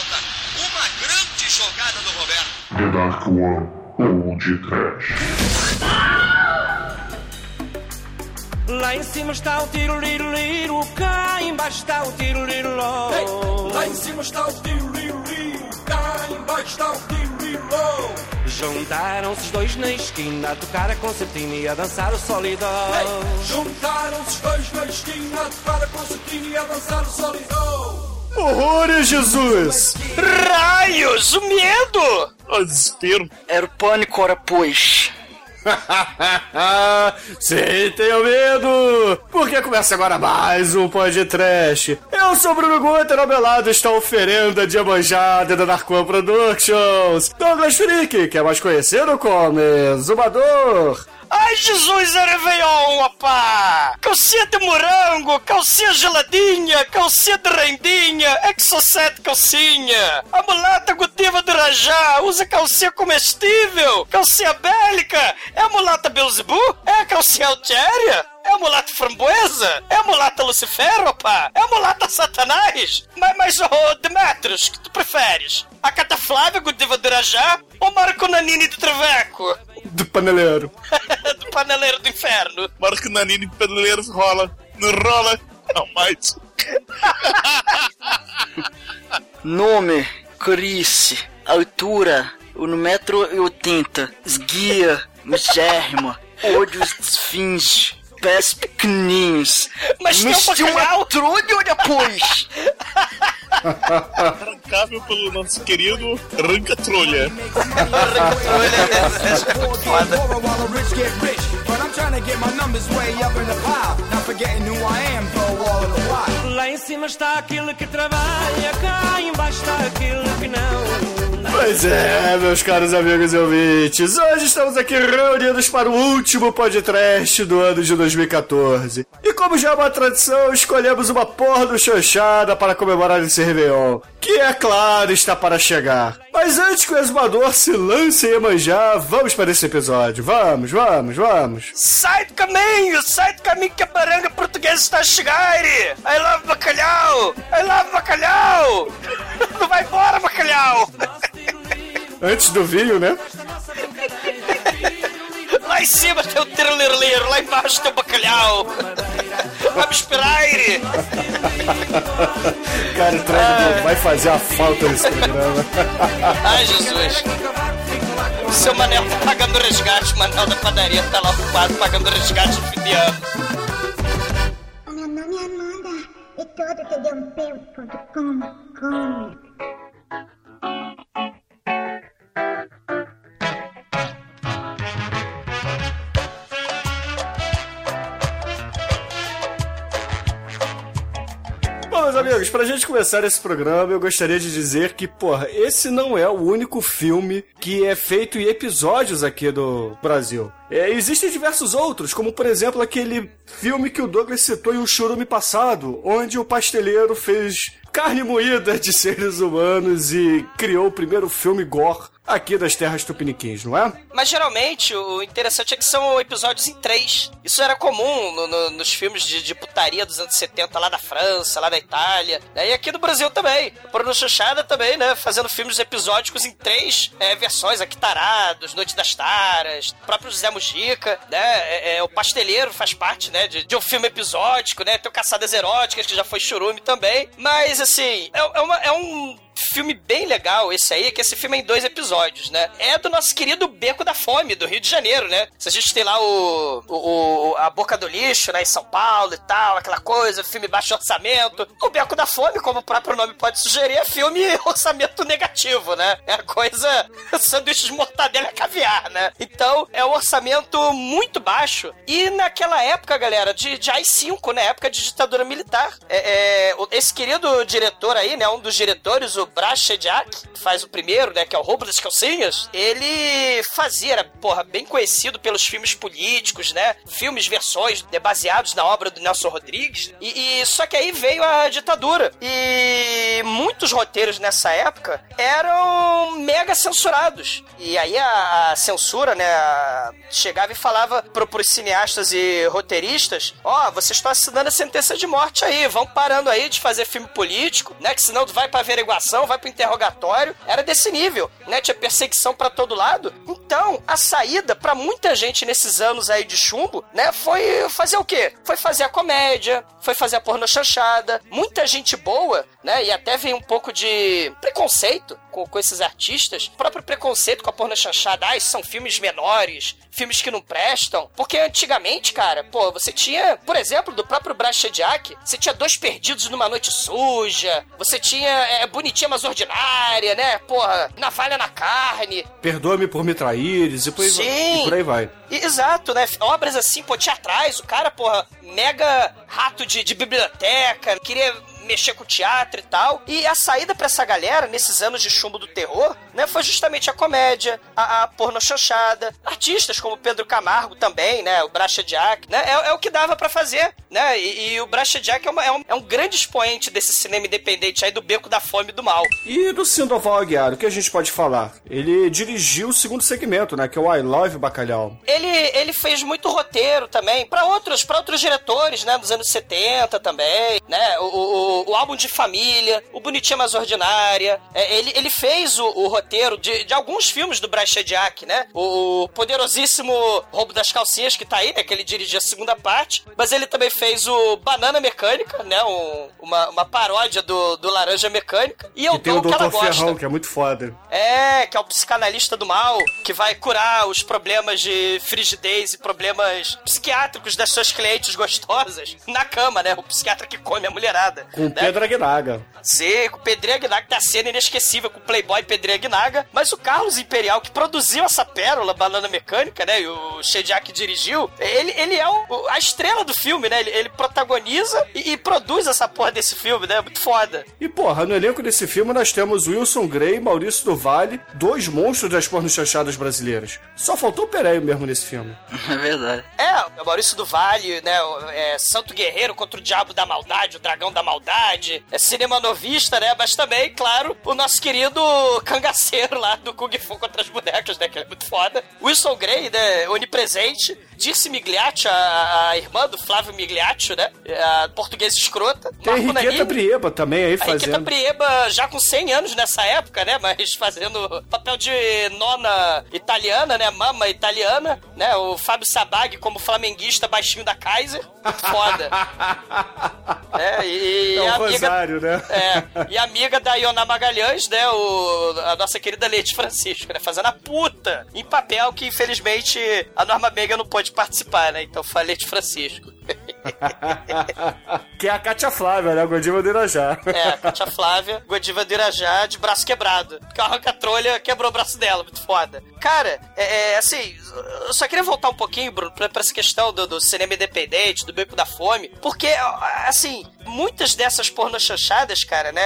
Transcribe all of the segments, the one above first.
falta. Uma grande jogada do Roberto. The Dark One ou de Trash. Lá em cima está o tiro liro liro, cá embaixo está o tiro liro ló. Lá em cima está o tiro liro liro, cá embaixo está o tiro liro ló. Juntaram-se os dois na esquina a tocar a concertina e a dançar o solidão. Juntaram-se os dois na esquina a tocar a concertina e a dançar o solidão. Horrores, Jesus! Raios! O medo! O desespero. Era o pânico, ora pois. Sim, tenho medo! Porque começa agora mais um podcast. Eu sou Bruno Guter, ao meu lado está a oferenda de manjada da Narcoa Productions. Douglas Freak, que é mais conhecido como Zumador. Ai, Jesus, é Réveillon, opá! Calcinha de morango, calcinha geladinha, calcinha de rendinha, Exocet calcinha. A mulata gutiva do Rajá usa calcinha comestível, calcinha bélica. É a mulata Belzebu? É a calcinha altéria? É a mulata framboesa? É a mulata Lucifer, opá? É a mulata Satanás? Mas, mas oh, Demetrius, que tu preferes? A Cata Flávia, do Irajá? Ou Marco Nanini do Traveco? Do paneleiro. do paneleiro do inferno. Marco Nanini do paneleiro rola. Não rola, não mais. Nome, Corice, altura, 1,80m, esguia, misérrima, olhos esfinge, pés pequenininhos. Mas tem um? Trude, olha pois! Arrancável pelo nosso querido Ranca Trolha. Lá em cima está aquele que trabalha, cá embaixo está aquele que não. Pois é, meus caros amigos e ouvintes, hoje estamos aqui reunidos para o último podcast do ano de 2014. E como já é uma tradição, escolhemos uma porra do chanchada para comemorar esse Réveillon, que é claro está para chegar. Mas antes que o exumador se lance e manjar, vamos para esse episódio. Vamos, vamos, vamos. Sai do caminho, sai do caminho que a baranga portuguesa está a chegar! I love bacalhau! I love bacalhau! Não vai embora, bacalhau! Antes do vinho, né? Lá em cima tem o tirolirleiro, lá embaixo tem o bacalhau. Vamos esperar! Cara, o ah. vai fazer a falta nesse programa. Ai, Jesus. O seu Manel tá pagando resgate, o Manel da padaria tá lá ocupado pagando resgate de fim de ano. Meu nome é Amanda e todo tdump.com come. Meus amigos, pra gente começar esse programa, eu gostaria de dizer que, porra, esse não é o único filme que é feito em episódios aqui do Brasil. É, existem diversos outros, como por exemplo aquele filme que o Douglas citou em um churume passado, onde o pasteleiro fez carne moída de seres humanos e criou o primeiro filme gore aqui das terras tupiniquins, não é? Mas geralmente o interessante é que são episódios em três. Isso era comum no, no, nos filmes de, de, putaria dos anos 70 lá da França, lá da Itália, né? e aqui no Brasil também. O Bruno Chuchada também, né? Fazendo filmes episódicos em três é, versões, aqui Tarados, Noite das Taras, o próprio José Mujica, né? É, é, o Pasteleiro faz parte, né? De, de, um filme episódico, né? Tem o Caçadas Eróticas, que já foi churume também. Mas, assim, é, é, uma, é um filme bem legal esse aí, que esse filme é em dois episódios, né? É do nosso querido Beco da Fome, do Rio de Janeiro, né? Se a gente tem lá o, o, o A Boca do Lixo, né, em São Paulo e tal, aquela coisa, filme baixo orçamento. O Beco da Fome, como o próprio nome pode sugerir, é filme orçamento negativo, né? É a coisa sanduíche de mortadela caviar, né? Então, é um orçamento muito baixo. E naquela época, galera, de, de AI-5, né? Época de ditadura militar. É, é, esse querido diretor aí, né? Um dos diretores, o Brashediak, que faz o primeiro, né, que é o Roubo das Calcinhas, ele fazia, era, porra, bem conhecido pelos filmes políticos, né, filmes, versões né, baseados na obra do Nelson Rodrigues, e, e, só que aí veio a ditadura, e muitos roteiros nessa época eram mega censurados, e aí a, a censura, né, chegava e falava pro, pros cineastas e roteiristas, ó, oh, vocês estão assinando a sentença de morte aí, vão parando aí de fazer filme político, né, que senão vai pra averiguação, vai pro interrogatório, era desse nível, né? Tinha perseguição para todo lado. Então, a saída para muita gente nesses anos aí de chumbo, né, foi fazer o quê? Foi fazer a comédia, foi fazer a porno chanchada. Muita gente boa, né, e até vem um pouco de preconceito com, com esses artistas, o próprio preconceito com a porno chanchada, ah, são filmes menores, filmes que não prestam. Porque antigamente, cara, pô, você tinha, por exemplo, do próprio Brad Jack, você tinha dois perdidos numa noite suja, você tinha é, Bonitinha Mas Ordinária, né? Porra, Navalha na Carne. Perdoa-me por me traíres e por, aí, Sim. e por aí vai. Exato, né? Obras assim, pô, teatrais, o cara, porra, mega rato de, de biblioteca, queria mexer com teatro e tal. E a saída para essa galera, nesses anos de chumbo do terror, né, foi justamente a comédia, a, a porno chanchada, artistas como Pedro Camargo também, né, o Bracha Jack, né, é, é o que dava para fazer, né, e, e o Bracha Jack é, uma, é, um, é um grande expoente desse cinema independente aí do beco da fome e do mal. E do Sandoval Aguiar, o que a gente pode falar? Ele dirigiu o segundo segmento, né, que é o I Love Bacalhau. Ele, ele fez muito roteiro também, para outros, pra outros diretores, né, dos anos 70 também, né, o, o o, álbum de família, o Bonitinha Mais Ordinária. É, ele, ele fez o, o roteiro de, de, alguns filmes do Brad Shediak, né? O poderosíssimo Roubo das Calcinhas, que tá aí, né? Que ele dirigiu a segunda parte. Mas ele também fez o Banana Mecânica, né? Um, uma, uma paródia do, do Laranja Mecânica. E eu tem o Dr. Ferrão, que é muito foda. É, que é o psicanalista do mal, que vai curar os problemas de frigidez e problemas psiquiátricos das suas clientes gostosas na cama, né? O psiquiatra que come a mulherada. Com né? Pedro Aguinaga. Sim, com o Pedro Aguinaga, da cena inesquecível com o Playboy Pedro Aguinaga. Mas o Carlos Imperial, que produziu essa pérola, Banana Mecânica, né? E o Shediak dirigiu, ele, ele é o, a estrela do filme, né? Ele, ele protagoniza e, e, produz essa porra desse filme, né? Muito foda. E, porra, no elenco desse filme nós temos Wilson Grey e Maurício do Vale, dois monstros das pornos chanchadas brasileiras. Só faltou o Pereio mesmo nesse filme. É verdade. É, o Maurício do Vale, né? É, Santo Guerreiro contra o Diabo da Maldade, o Dragão da Maldade. É cinema novista, né? Mas também, claro, o nosso querido cangaceiro lá do Kung Fu contra as bonecas, né? Que é muito foda. Wilson Grey, né? Onipresente. Dirce Migliaccio, a, a, irmã do Flávio Migliaccio, né? A portuguesa escrota. Tem Marco Henriqueta Nanini. Prieba também aí fazendo. A Henriqueta Prieba já com 100 anos nessa época, né? Mas fazendo papel de nona italiana, né? Mama italiana, né? O Fábio Sabag como flamenguista baixinho da Kaiser. Muito foda. é, e, é um amiga, rosário, né? É, e amiga da Iona Magalhães, né? O, a nossa querida Leite Francisco, né? Fazendo a puta em papel que infelizmente a Norma Mega não pode participar, né? Então falei de Francisco. que é a Cátia Flávia, né? Godiva do Irajá. É, a Cátia Flávia, Godiva do Irajá, de braço quebrado. Porque a arranca-trolha quebrou o braço dela, muito foda. Cara, é, é, assim, eu só queria voltar um pouquinho, Bruno, pra, pra essa questão do, do, cinema independente, do beco da fome, porque, assim, muitas dessas pornochanchadas, cara, né,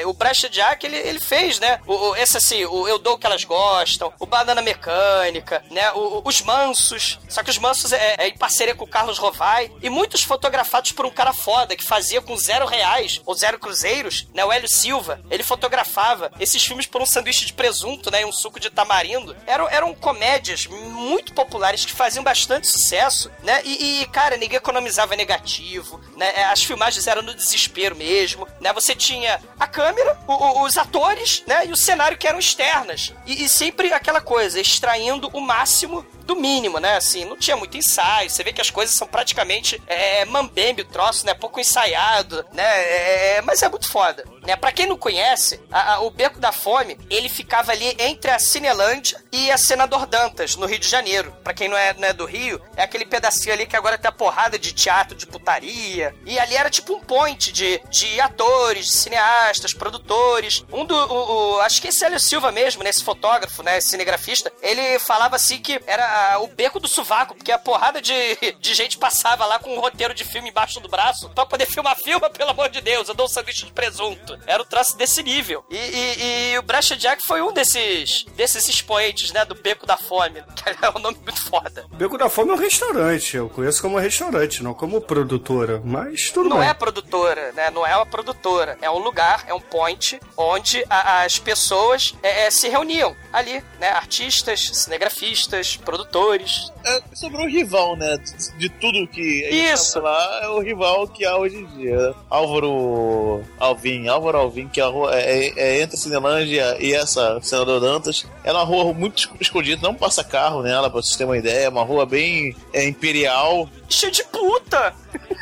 é, o Brecha Jack, ele, ele fez, né, o, o, esse assim, o Eu Dou O Que Elas Gostam, o Banana Mecânica, né, o, os Mansos, só que os Mansos é, é, em parceria com o Carlos Rovai, e muitos fotografados por um cara foda, que fazia com zero reais, ou zero cruzeiros, né, o Hélio Silva, ele fotografava esses filmes por um sanduíche de presunto, né, e um suco de tamarindo, eram, eram comédias muito populares que faziam bastante sucesso, né? E, e, cara, ninguém economizava negativo, né? É, as filmagens eram no desespero mesmo, né? Você tinha a câmera, o, o, os atores, né? E o cenário que eram externas. E, e sempre aquela coisa, extraindo o máximo do mínimo, né? Assim, não tinha muito ensaio. Você vê que as coisas são praticamente é, mambembe o troço, né? Pouco ensaiado, né? É, é, mas é muito foda. Né? Pra quem não conhece, a, a, o Beco da Fome, ele ficava ali entre a Cinelândia e a Senador Dantas, no Rio de Janeiro. Pra quem não é, não é do Rio, é aquele pedacinho ali que agora tem a porrada de teatro, de putaria. E ali era tipo um point de, de atores, de cineastas, produtores. Um do. O, o, acho que esse Hélio Silva mesmo, né? Esse fotógrafo, né? Esse cinegrafista, ele falava assim que era o beco do sovaco, porque a porrada de, de gente passava lá com um roteiro de filme embaixo do braço pra poder filmar filma, pelo amor de Deus. Eu dou um sanduíche de presunto. Era o traço desse nível. E, e, e o Brecha Jack foi um desses, desses expoentes, né, do Beco da Fome. Que é um nome muito foda. Beco da Fome é um restaurante. Eu conheço como restaurante, não como produtora. Mas tudo não bem. Não é produtora, né? Não é uma produtora. É um lugar, é um point onde a, as pessoas é, é, se reuniam ali, né? Artistas, cinegrafistas, produtores. É, sobrou um rival, né? De, de tudo que Isso. Lá é o rival que há hoje em dia. Álvaro Alvim, Álvaro Alvim, que é, a rua, é, é- é entre a Cinelândia e essa Senador Dantas. É uma rua muito escondida, não passa carro nela, pra vocês terem uma ideia. É uma rua bem é, imperial. Cheio de puta!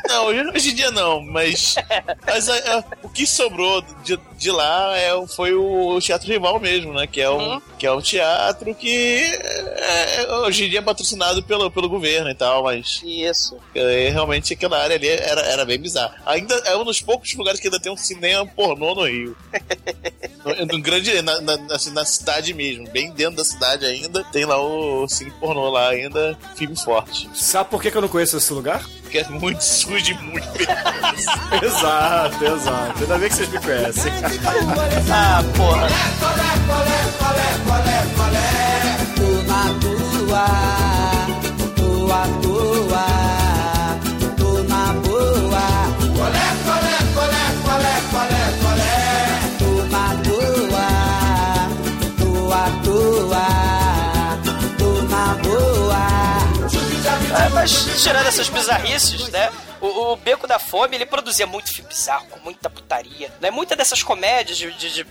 Não, hoje, em dia não, mas, mas é, é, o que sobrou de, de lá é, o- foi o Teatro Rival mesmo, né? Que é um, que é um teatro que é, é, hoje em dia é patrocinado pelo, pelo governo e tal, mas Isso. é, realmente aquela área ali era, era bem bizarra. Ainda é um dos poucos lugares que ainda tem um cinema pornô no Rio. no, no grande, na, na, assim, na cidade mesmo, bem dentro da cidade ainda, tem lá o cine pornô lá ainda, filme forte. Sabe por que, que eu não conheço esse lugar? Que é muito sujo e muito perigoso. exato, exato. Ainda bem que vocês me conhecem. Ah, porra. Tô na tua, tô à toa, mas tirando essas bizarrices, né? O, o Beco da Fome, ele produzia muito filme bizarro, com muita putaria, né? Muita dessas comédias de, de, de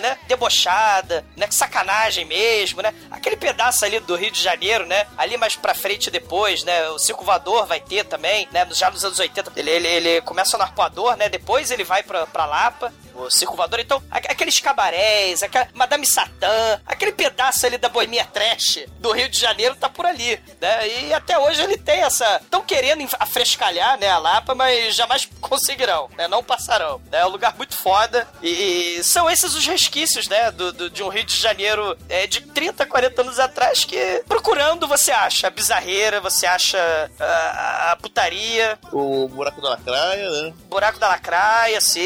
né? Debochada, né? Sacanagem mesmo, né? Aquele pedaço ali do Rio de Janeiro, né? Ali mais pra frente depois, né? O Circo Voador vai ter também, né? Já nos anos 80, ele, ele, ele começa no Arpoador, né? Depois ele vai pra, pra Lapa, o Circo Voador. Então, aqueles cabarés, aquela Madame Satã, aquele pedaço ali da boemia trash do Rio de Janeiro tá por ali, né? E até hoje ele tem essa... Estão querendo enf- né, a Lapa, mas jamais conseguirão, né? Não passarão. né? É um lugar muito foda e, e são esses os resquícios, né, do, do- de um Rio de Janeiro é, de 30, 40 anos atrás que procurando você acha a bizarreira, você acha a, a putaria, o buraco da lacraia, né? buraco da lacraia, assim,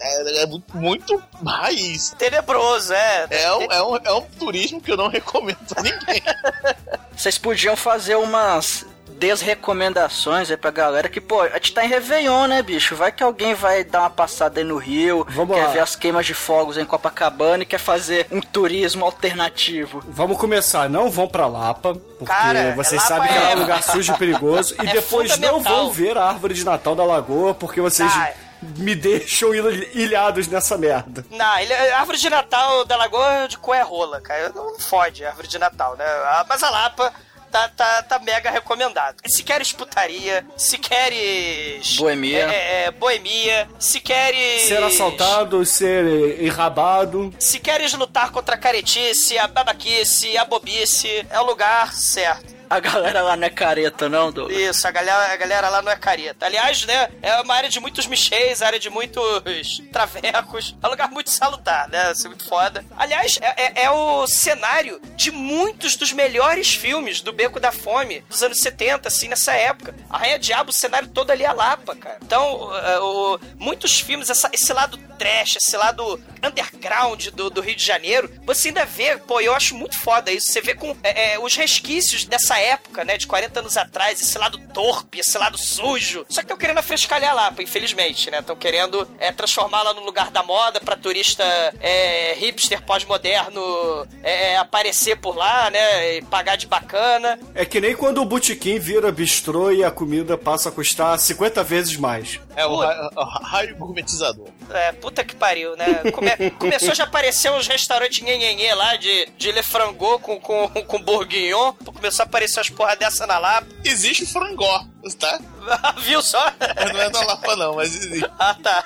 É, é muito, muito raiz. tenebroso, é. É um, é, um, é um turismo que eu não recomendo a ninguém. Vocês podiam fazer umas desrecomendações aí pra galera que, pô, a gente tá em Réveillon, né, bicho? Vai que alguém vai dar uma passada aí no Rio, Vamos quer lá. ver as queimas de fogos em Copacabana e quer fazer um turismo alternativo. Vamos começar, não vão pra Lapa, porque Cara, vocês Lapa sabem que é é- um lugar sujo e perigoso. E é depois não vão ver a árvore de Natal da Lagoa, porque vocês Ah. me deixam il- ilhados nessa merda. Não, ele, a árvore de Natal da Lagoa de Coé rola, cara. Não fode a árvore de Natal, né? A- Mas a Lapa tá, tá, tá mega recomendado. Se queres putaria, se queres. Boemia. É, é, boemia, se queres. Ser assaltado, ser enrabado. Se queres lutar contra a caretice, a babaquice, a bobice, é o lugar certo. A galera lá não é careta, não, Douglas? Isso, a galera, a galera lá não é careta. Aliás, né, é uma área de muitos michês, área de muitos travecos. É um lugar muito salutar, né? Assim, muito foda. Aliás, é, é- é o cenário de muitos dos melhores filmes do Beco da Fome dos anos 70, assim, nessa época. A Rainha Diabo, o cenário todo ali é Lapa, cara. Então, é, o- muitos filmes, essa- esse lado trash, esse lado underground do, do Rio de Janeiro, você ainda vê, pô, eu acho muito foda isso. Você vê com é, é, os resquícios dessa época, né, de 40 anos atrás, esse lado torpe, esse lado sujo. Só que estão querendo afrescalhar a Lapa, infelizmente, né? Estão querendo é, transformá-la no lugar da moda pra turista é, hipster pós-moderno é, aparecer por lá, né? E pagar de bacana. É que nem quando o botequim vira bistrô e a comida passa a custar 50 vezes mais. É o ra- o raio gourmetizador. É, puta que pariu, né? Come- começou já a aparecer uns restaurantes nhenhenhê lá de, de Le Frango com, com, com bourguignon. Começou a aparecer umas porra dessa na Lapa. Existe o frangó, tá? Viu só? Não é da Lapa, não, mas existe. ah, tá.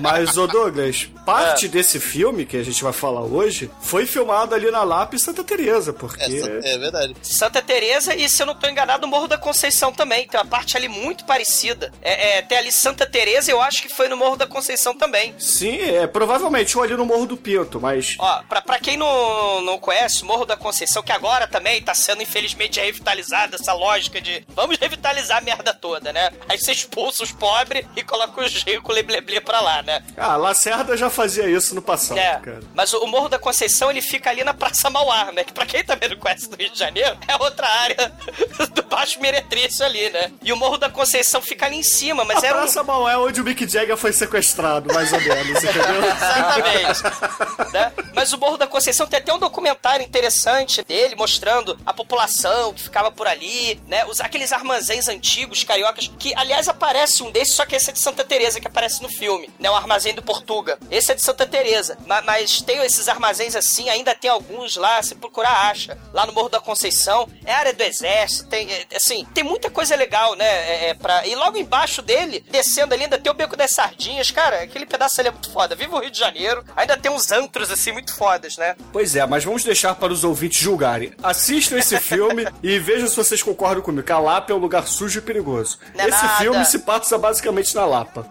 Mas, ô Douglas, parte desse filme que a gente vai falar hoje foi filmado ali na Lapa e Santa Teresa, porque... Essa, é verdade. Santa Teresa e, se eu não tô enganado, o Morro da Conceição também. Tem uma parte ali muito parecida. É, é, tem ali Santa Teresa eu acho que foi no Morro da Conceição também. Sim, é provavelmente um ali no Morro do Pinto, mas... Ó, pra, pra quem não, não conhece, o Morro da Conceição, que agora também tá sendo infelizmente revitalizada, essa lógica de vamos revitalizar a merda toda, né? Aí você expulsa os pobres e coloca os ricos lebleble pra lá, né? Ah, Lacerda já fazia isso no passado, É, cara. mas o Morro da Conceição ele fica ali na Praça Mauá, né? Que pra quem também não conhece do Rio de Janeiro, é outra área do Baixo Meretrício ali, né? E o Morro da Conceição fica ali em cima, mas a era um... Praça Maué onde o Mick Jagger foi sequestrado, mais ou menos, entendeu? Exatamente. né? Mas o Morro da Conceição tem até um documentário interessante dele, mostrando a população que ficava por ali, né? Os, aqueles armazéns antigos, cariocas, que, aliás, aparece um desses, só que esse é de Santa Teresa que aparece no filme, né? O armazém do Portuga. Esse é de Santa Teresa. Ma- mas tem esses armazéns assim, ainda tem alguns lá, se procurar, acha. Lá no Morro da Conceição, é área do exército, tem, é, assim, tem muita coisa legal, né? É, é pra... E logo embaixo dele, descendo ali, ainda tem o Beco das Sardinhas, cara, aquele pedaço ali é muito foda. Viva o Rio de Janeiro, ainda tem uns antros, assim, muito fodas, né? Pois é, mas vamos deixar para os ouvintes julgarem. Assistam esse filme e vejam se vocês concordam comigo. Que a Lapa é um lugar sujo e perigoso. Não é esse nada. filme se passa basicamente na Lapa.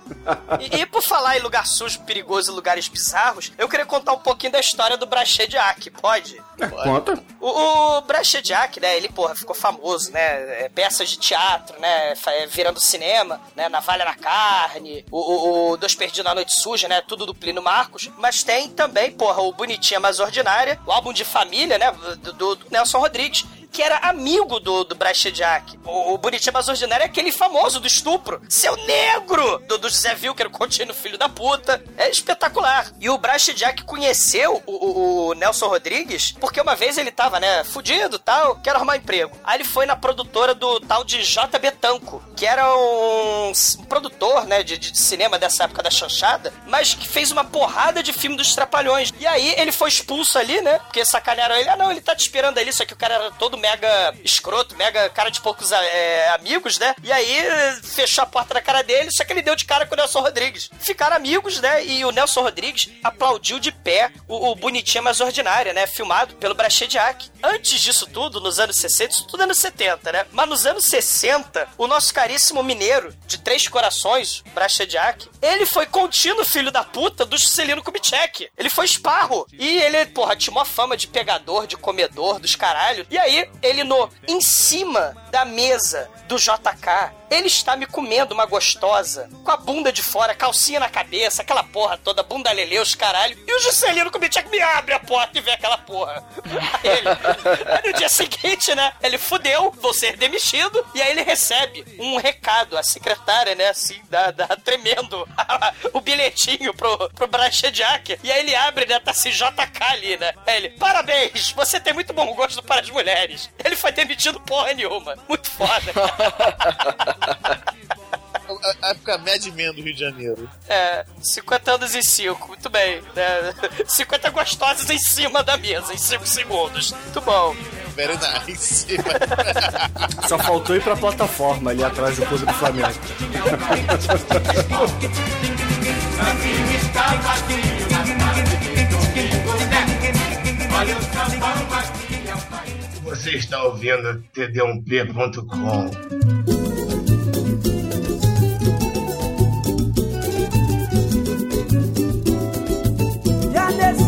E, e por falar em lugar sujo, perigoso e lugares bizarros, eu queria contar um pouquinho da história do Brachediak, pode? Conta. O, o Brachediak, né, ele, porra, ficou famoso, né, é, peças de teatro, né, é, virando cinema, né, Navalha na Carne, o, o, o Dois Perdidos na Noite Suja, né, tudo do Plínio Marcos, mas tem também, porra, o Bonitinha Mais Ordinária, o álbum de família, né, do- do Nelson Rodrigues, que era amigo do, do Brachediak. O, o Bonitinho Mais Ordinário é aquele famoso do estupro. Seu negro! Do, do José Wilker, o contínuo filho da puta. É espetacular. E o Brachediak conheceu o, o- o Nelson Rodrigues porque uma vez ele tava, né, fudido tal, quero arrumar emprego. Aí ele foi na produtora do tal de JB Tanco, que era um, um produtor, né, de, de cinema dessa época da chanchada, mas que fez uma porrada de filme dos Trapalhões. E aí ele foi expulso ali, né, porque sacanearam ele. Ah, não, ele tá te esperando ali, só que o cara era todo mega escroto, mega cara de poucos é, amigos, né? E aí fechou a porta na cara dele, só que ele deu de cara com o Nelson Rodrigues. Ficaram amigos, né? E o Nelson Rodrigues aplaudiu de pé o, o Bonitinha Mais Ordinária, né? Filmado pelo Brachediak. Antes disso tudo, nos anos 60, isso tudo é anos 70, né? Mas nos anos 60, o nosso caríssimo mineiro de Três Corações, Brachediak, ele foi contínuo filho da puta do Juscelino Kubitschek. Ele foi esparro. E ele, porra, tinha uma fama de pegador, de comedor, dos caralho. E aí, ele no em cima da mesa do JK, ele está me comendo uma gostosa, com a bunda de fora, calcinha na cabeça, aquela porra toda, bunda lelê, os caralho. E o Juscelino Kubitschek me abre a porta e vê aquela porra. Aí ele, aí no dia seguinte, né, ele fudeu, vou ser demitido, e aí ele recebe um recado, a secretária, né, assim, dá, dá tremendo o bilhetinho pro, pro Brachediak, e aí ele abre, né, tá assim, JK ali, né, aí ele, parabéns, você tem muito bom gosto para as mulheres. Ele foi demitido porra nenhuma. Muito foda. A, a época Mad Men do Rio de Janeiro. É, 50 anos em 5, muito bem. Né? 50 gostosas em cima da mesa, em 5 segundos. Muito bom. Very nice. Só faltou ir pra plataforma ali atrás do clube do Flamengo. Você está ouvindo td1p.com.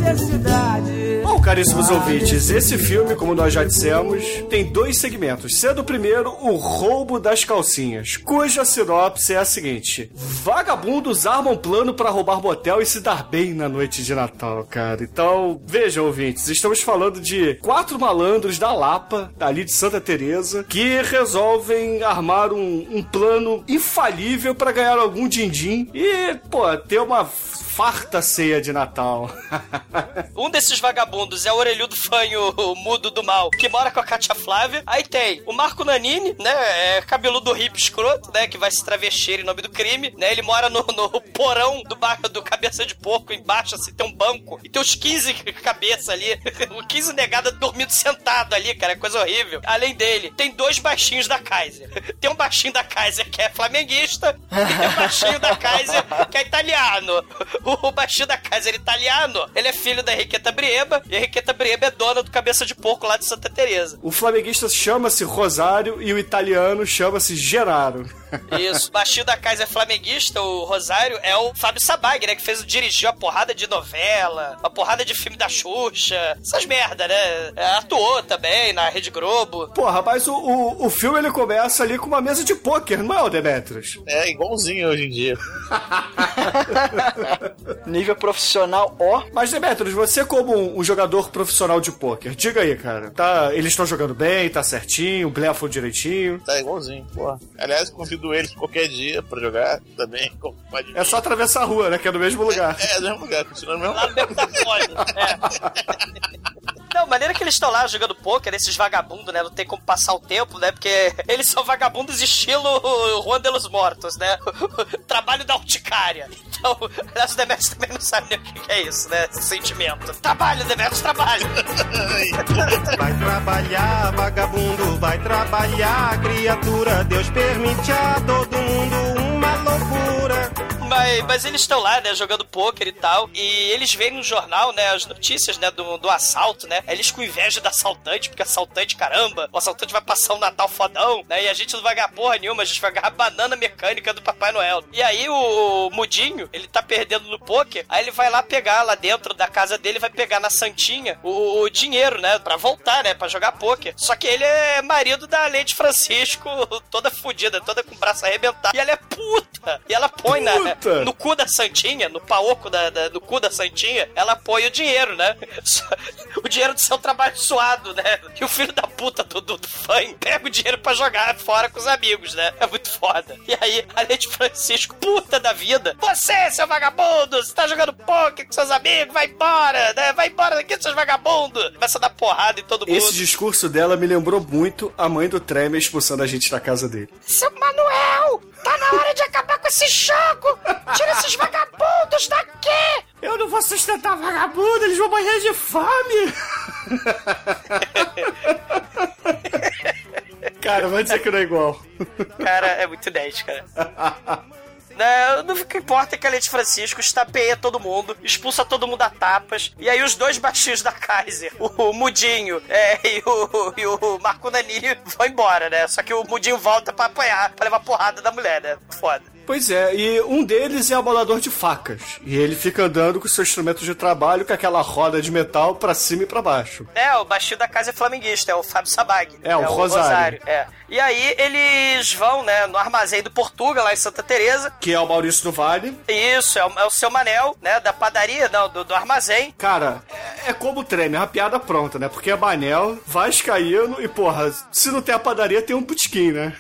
necessidade. Caríssimos ouvintes, esse filme, como nós já dissemos, tem dois segmentos. Sendo o primeiro, o roubo das calcinhas, cuja sinopse é a seguinte: vagabundos armam plano para roubar motel e se dar bem na noite de Natal, cara. Então, vejam, ouvintes, estamos falando de quatro malandros da Lapa, ali de Santa Teresa, que resolvem armar um, um plano infalível para ganhar algum din-din e, pô, ter uma farta ceia de Natal. Um desses vagabundos é o orelhudo fanho mudo do mal, que mora com a Katia Flávia. Aí tem o Marco Nanini, né? É cabeludo hippie escroto, né? Que vai se travestir em nome do crime, né? Ele mora no, no porão do bairro do Cabeça de Porco, embaixo, assim, tem um banco. E tem uns 15 cabeças ali. 15 negadas dormindo sentado ali, cara. É coisa horrível. Além dele, tem dois baixinhos da Kaiser. Tem um baixinho da Kaiser que é flamenguista e tem um baixinho da Kaiser que é italiano. O baixinho da Kaiser italiano, ele é filho da Henriqueta Brieba. E a Henriqueta Brieba é dona do cabeça de porco lá de Santa Teresa. O flamenguista chama-se Rosário e o italiano chama-se Geraro. Isso. O baixinho da casa é flamenguista, o Rosário é o Fábio Sabag, né? Que fez, dirigiu a porrada de novela, a porrada de filme da Xuxa, essas merda, né? É, atuou também na Rede Globo. Porra, mas o, o, o filme ele começa ali com uma mesa de pôquer, não é, o Demetrius? É igualzinho hoje em dia. Nível profissional, ó. Mas, Demetrius, você como um, um jogador profissional de pôquer, diga aí, cara. Tá, eles estão jogando bem, tá certinho, blefam direitinho. Tá igualzinho, porra. Aliás, convido eles qualquer dia pra jogar também. como pode É só atravessar a rua, né? Que é no mesmo lugar. É, é no mesmo lugar, continua no mesmo Lá no mesmo tapólio. É. Não, maneira que eles estão lá jogando poker, esses vagabundos, né? Não tem como passar o tempo, né? Porque eles são vagabundos estilo Juan de los Mortos, né? Trabalho da urticária. Então, aliás, o Demetrius também não sabe nem o que que é isso, né? Esse sentimento. Trabalho, Demetrius, trabalho. Vai trabalhar, vagabundo, vai trabalhar, criatura. Deus permite a todo mundo uma loucura. Mas, mas eles estão lá, né, jogando pôquer e tal, e eles veem no jornal, né, as notícias, né, do, do assalto, né, eles com inveja do assaltante, porque assaltante, caramba, o assaltante vai passar um Natal fodão, né, e a gente não vai ganhar porra nenhuma, a gente vai ganhar banana mecânica do Papai Noel. E aí o, Mudinho, ele tá perdendo no pôquer, aí ele vai lá pegar, lá dentro da casa dele, vai pegar na Santinha o, o dinheiro, né, pra voltar, né, pra jogar pôquer. Só que ele é marido da Lady Francisco, toda fodida, toda com o braço arrebentado, e ela é puta, e ela põe na, Puta! no cu da Santinha, no paoco da, da- no cu da Santinha, ela põe o dinheiro, né? O dinheiro do seu trabalho suado, né? E o filho da puta do, do, do fã pega o dinheiro pra jogar fora com os amigos, né? É muito foda. E aí, a Lady Francisco, puta da vida, você, seu vagabundo, você tá jogando poker com seus amigos, vai embora, né? Vai embora daqui, seus vagabundos. Começa a dar porrada em todo mundo. Esse discurso dela me lembrou muito a mãe do Tremer expulsando a gente da casa dele. Seu Manuel, tá na hora de acabar com esse jogo. Tira esses vagabundos daqui. Eu não vou sustentar vagabundo, eles vão morrer de fome! cara, vai dizer que não é igual. Cara, é muito 10, cara. Não, o que importa é que a Lady Francisco estapeia todo mundo, expulsa todo mundo a tapas, e aí os dois baixinhos da Kaiser, o, Mudinho é, e, o, e o Marco Nanini vão embora, né? Só que o Mudinho volta pra apanhar, pra levar porrada da mulher, né? Foda. Pois é, e um deles é abalador de facas. E ele fica andando com seu instrumento de trabalho com aquela roda de metal pra cima e pra baixo. É, o baixinho da casa é flamenguista, é o Fábio Sabag. É, o Rosário. É. E aí eles vão, né, no armazém do Portuga, lá em Santa Teresa. Que é o Maurício do Vale. Isso, é o, é o seu Manel, né, da padaria, não, do, do armazém. Cara, é, é como o treme, é uma piada pronta, né? Porque é Manel, Vascaíno e, porra, se não tem a padaria, tem um botequim, né?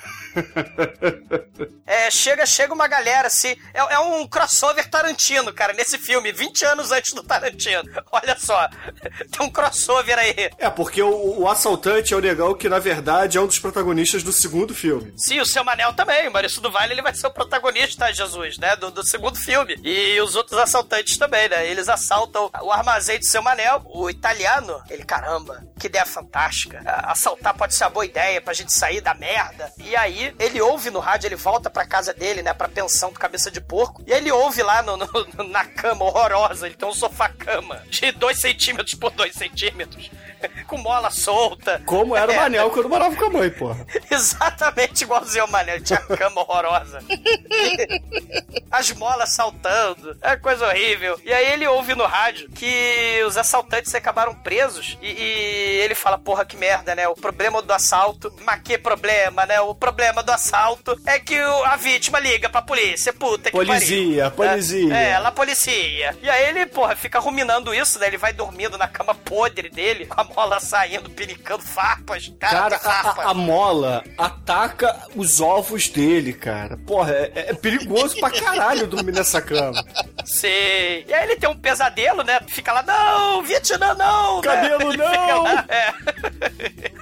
É, chega, chega uma galera, assim. É, é um crossover Tarantino, cara, nesse filme, 20 anos antes do Tarantino. Olha só, tem um crossover aí. É, porque o, o assaltante é o negão que, na verdade, é um dos protagonistas do segundo filme. Sim, o seu Manel também. O Maurício do Vale ele vai ser o protagonista, Jesus, né? Do, do segundo filme. E os outros assaltantes também, né? Eles assaltam o armazém do seu Manel. O italiano, ele, caramba, que ideia fantástica. Assaltar pode ser uma boa ideia pra gente sair da merda. E aí, ele ouve no rádio, ele volta pra casa dele, né? Pra pensão do cabeça de porco. E ele ouve lá no, no- na cama horrorosa. Ele tem um sofá-cama de 2 centímetros por 2 centímetros. Com mola solta. Como era o É. Manel quando morava com a mãe, porra. Exatamente igualzinho ao Manel. Tinha cama horrorosa. As molas saltando. É coisa horrível. E aí ele ouve no rádio que os assaltantes acabaram presos. E, e ele fala: Porra, que merda, né? O problema do assalto. Mas que problema, né? O problema do assalto é que o- a vítima liga pra polícia. Puta que Polizia, pariu. polizia. É, ela policia. E aí ele, porra, fica ruminando isso, né? Ele vai dormindo na cama podre dele, com a mola saindo, pinicando farpas. Cara, Cara, a, a- mola ataca os ovos dele, cara. Porra, é, é perigoso pra caralho dormir nessa cama. Sei. E aí ele tem um pesadelo, né? Fica lá, não, Vietnã não! né? Cabelo Ele não! lá, é.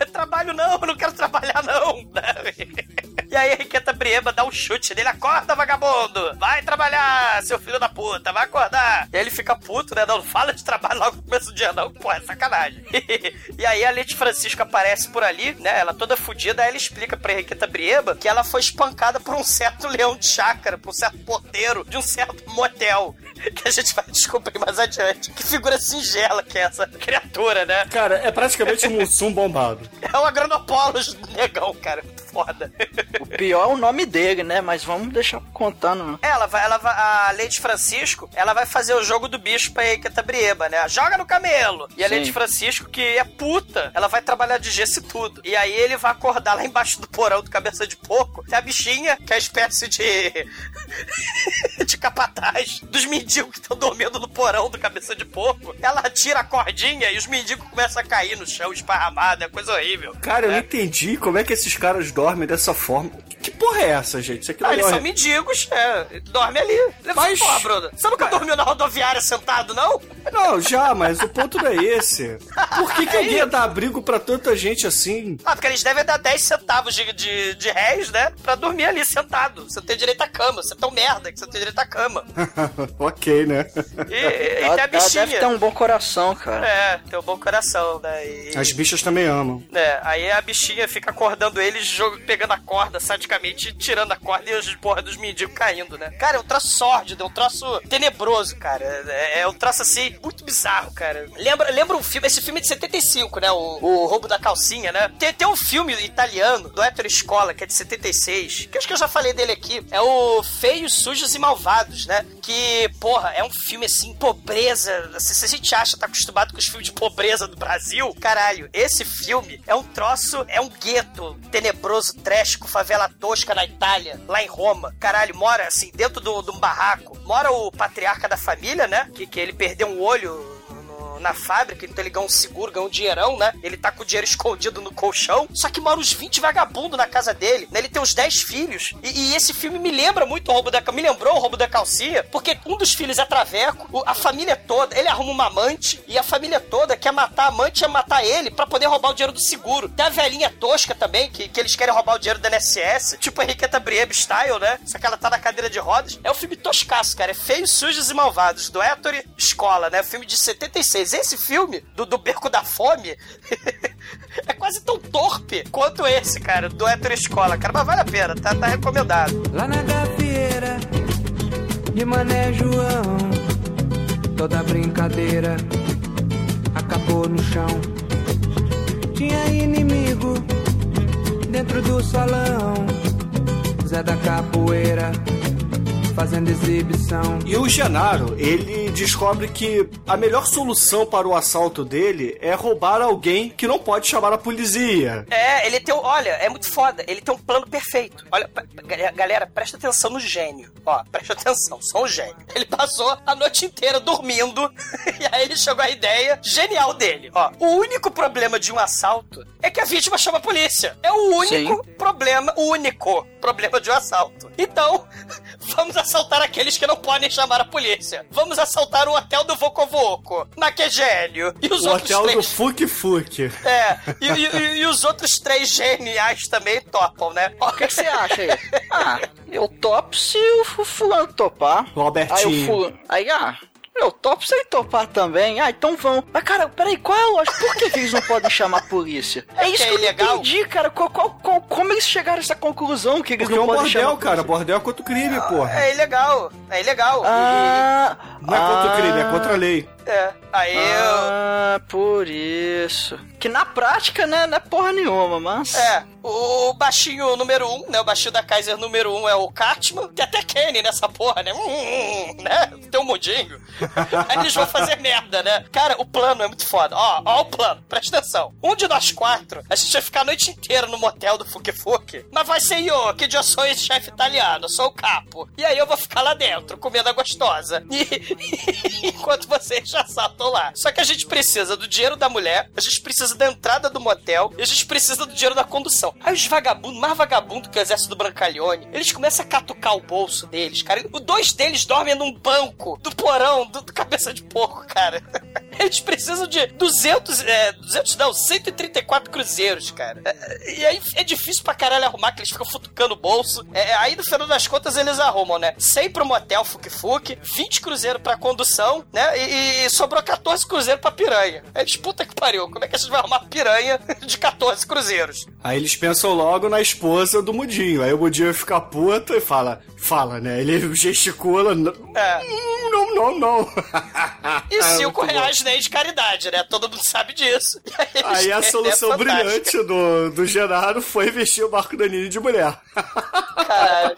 Trabalho não, não quero trabalhar não! né? E aí a Henriqueta Brieba dá um chute nele, acorda, vagabundo! Vai trabalhar, seu filho da puta, vai acordar! E aí ele fica puto, né? Não, fala de trabalho logo no começo do dia, não. Pô, é sacanagem. e aí a Leti Francisco aparece por ali, né? Ela toda fodida, aí ela explica pra Henriqueta Brieba que ela foi espancada por um certo leão de chácara, por um certo porteiro de um certo motel. que a gente vai descobrir mais adiante. Que figura singela que é essa criatura, né? Cara, é praticamente um Mussum bombado. É o Agronopolos negão, cara. Foda. O pior é o nome dele, né? Mas vamos deixar contando. Ela vai, ela vai, a Lady Francisco, ela vai fazer o jogo do bicho pra Equitabrieba, né? Joga no camelo. E a Sim. Lady Francisco, que é puta, ela vai trabalhar de gesso e tudo. E aí ele vai acordar lá embaixo do porão do cabeça de porco. Tem a bichinha, que é a espécie de. de capataz dos mendigos que estão dormindo no porão do cabeça de porco. Ela tira a cordinha e os mendigos começam a cair no chão, esparramado. É coisa horrível. Cara, eu É. não entendi como é que esses caras dormem dessa forma. Que, porra é essa, gente? Isso aqui não Ah, eles dorme- são mendigos, é. Dorme ali. Leva Mas- Porra, Bruno. Você nunca dormiu na rodoviária sentado, não? Não, já, mas o ponto não é esse. Por que, que É alguém ia dar abrigo pra tanta gente assim? Ah, porque eles devem dar 10 centavos de, de, de réis, né? Pra dormir ali sentado. Você tem direito à cama. Você é tão merda que você tem direito à cama. ok, né? E, e- e Ela, a ela bichinha. deve ter um bom coração, cara. É, tem um bom coração, né? E, As bichas também amam. é, aí a bichinha fica acordando eles, pegando a corda, sadicamente, tirando a corda e os porra dos mendigos caindo, né? Cara, é um troço sórdido, é um troço tenebroso, cara. É, é um troço assim, muito bizarro, cara. Lembra, lembra um filme, esse filme é de 75, né? O, o Roubo da Calcinha, né? Tem, tem um filme italiano, do Hétero Escola, que é de 76, que acho que eu já falei dele aqui. É o Feios, Sujos e Malvados, né? Que, porra, é um filme assim, pobreza. Se, se a gente acha, tá acostumado com os filmes de pobreza do Brasil, caralho, esse filme é um troço, é um gueto tenebroso, trash, com favela tosca na Itália, lá em Roma. Caralho, mora assim, dentro de um barraco. Mora o patriarca da família, né? Que, que ele perdeu um olho na fábrica, então ele ganhou um seguro, ganhou um dinheirão, né? Ele tá com o dinheiro escondido no colchão. Só que mora uns 20 vagabundos na casa dele, né? Ele tem uns 10 filhos. E, e esse filme me lembra muito o roubo da me lembrou o roubo da calcinha, porque um dos filhos é traveco, a família toda, ele arruma uma amante e a família toda quer matar a amante e matar ele pra poder roubar o dinheiro do seguro. Tem a velhinha tosca também, que, que eles querem roubar o dinheiro da NSS, tipo Henriqueta Briebe style, né? Só que ela tá na cadeira de rodas. É um filme toscaço, cara. É Feios, Sujos e Malvados, do Ettore Escola, né? Filme de 76. Esse filme, do, do Beco da Fome, é quase tão torpe quanto esse, cara, do Ettore Escola, cara. Mas vale a pena, tá, tá recomendado. Lá na gafieira de Mané João, toda brincadeira acabou no chão. Tinha inimigo dentro do salão, Zé da Capoeira fazendo exibição. E o Genaro, ele descobre que a melhor solução para o assalto dele é roubar alguém que não pode chamar a polícia. É, ele tem. um- Olha, é muito foda. Ele tem um plano perfeito. Olha, galera, presta atenção no gênio. Ó, presta atenção, só um gênio. Ele passou a noite inteira dormindo e aí ele chegou à ideia genial dele. Ó, o único problema de um assalto é que a vítima chama a polícia. É o único problema, o único problema de um assalto. Então, vamos assaltar aqueles que não podem chamar a polícia. Vamos assaltar o hotel do Voco Voco. Mas que gênio. E os O outros hotel do três. Fuk Fuk. É, e, e- e os outros três geniais também topam, né? O que, que você acha aí? Ah, eu topo se o fu- fulano topar. Aí o Robertinho. fulano. Aí, ah. Eu topo se ele topar também. Ah, então vão. Mas, cara, peraí, qual é a lógica? Por que, eles não podem chamar a polícia? É isso que é que eu não ilegal? entendi, cara. Qual, qual- qual- como eles chegaram a essa conclusão que eles Porque é não um podem chamar bordel, polícia? cara. Bordel é contra o crime, porra. É ilegal, é ilegal. Ah, Não é contra o ah, crime, é contra a lei. É, aí eu. Ah, por isso. Que na prática, né, não é porra nenhuma, mas... É, o baixinho número um, né? O baixinho da Kaiser número um é o Cartman. Tem até Kenny nessa porra, né? Hum, né? Tem um mudinho. Aí eles vão fazer merda, né? Cara, o plano é muito foda. Ó, ó o plano, presta atenção. Um de nós quatro, a gente vai ficar a noite inteira no motel do Fuki Fuki. Mas vai ser eu, que eu sou esse chefe italiano, eu sou o capo. E aí eu vou ficar lá dentro, comendo a gostosa. E enquanto vocês já assaltam lá. Só que a gente precisa do dinheiro da mulher, a gente precisa da entrada do motel e a gente precisa do dinheiro da condução. Aí os vagabundos, mais vagabundo que o exército do Brancalhone, eles começam a catucar o bolso deles, cara. Os dois deles dormem num banco do porão do, do cabeça de porco, cara. Eles precisam de 200, é, 200 não, 134 cruzeiros, cara. É, E aí é difícil pra caralho arrumar, que eles ficam futucando o bolso. É, aí, no final das contas, eles arrumam, né? 100 pro motel Fuk, 20 cruzeiro pra condução, né? E, e sobrou 14 cruzeiro pra piranha. Aí eles, puta que pariu, como é que a gente vai arrumar piranha de 14 cruzeiros? Aí eles pensam logo na esposa do Mudinho. Aí o Mudinho fica puto e fala, fala, né? Ele gesticula. "N- É. Não, não, não. E É, 5 muito bom. reais nem de caridade, né? Todo mundo sabe disso. Eles Aí a querem, solução é brilhante do, do Genaro foi vestir o Marco Danini de mulher. Caralho.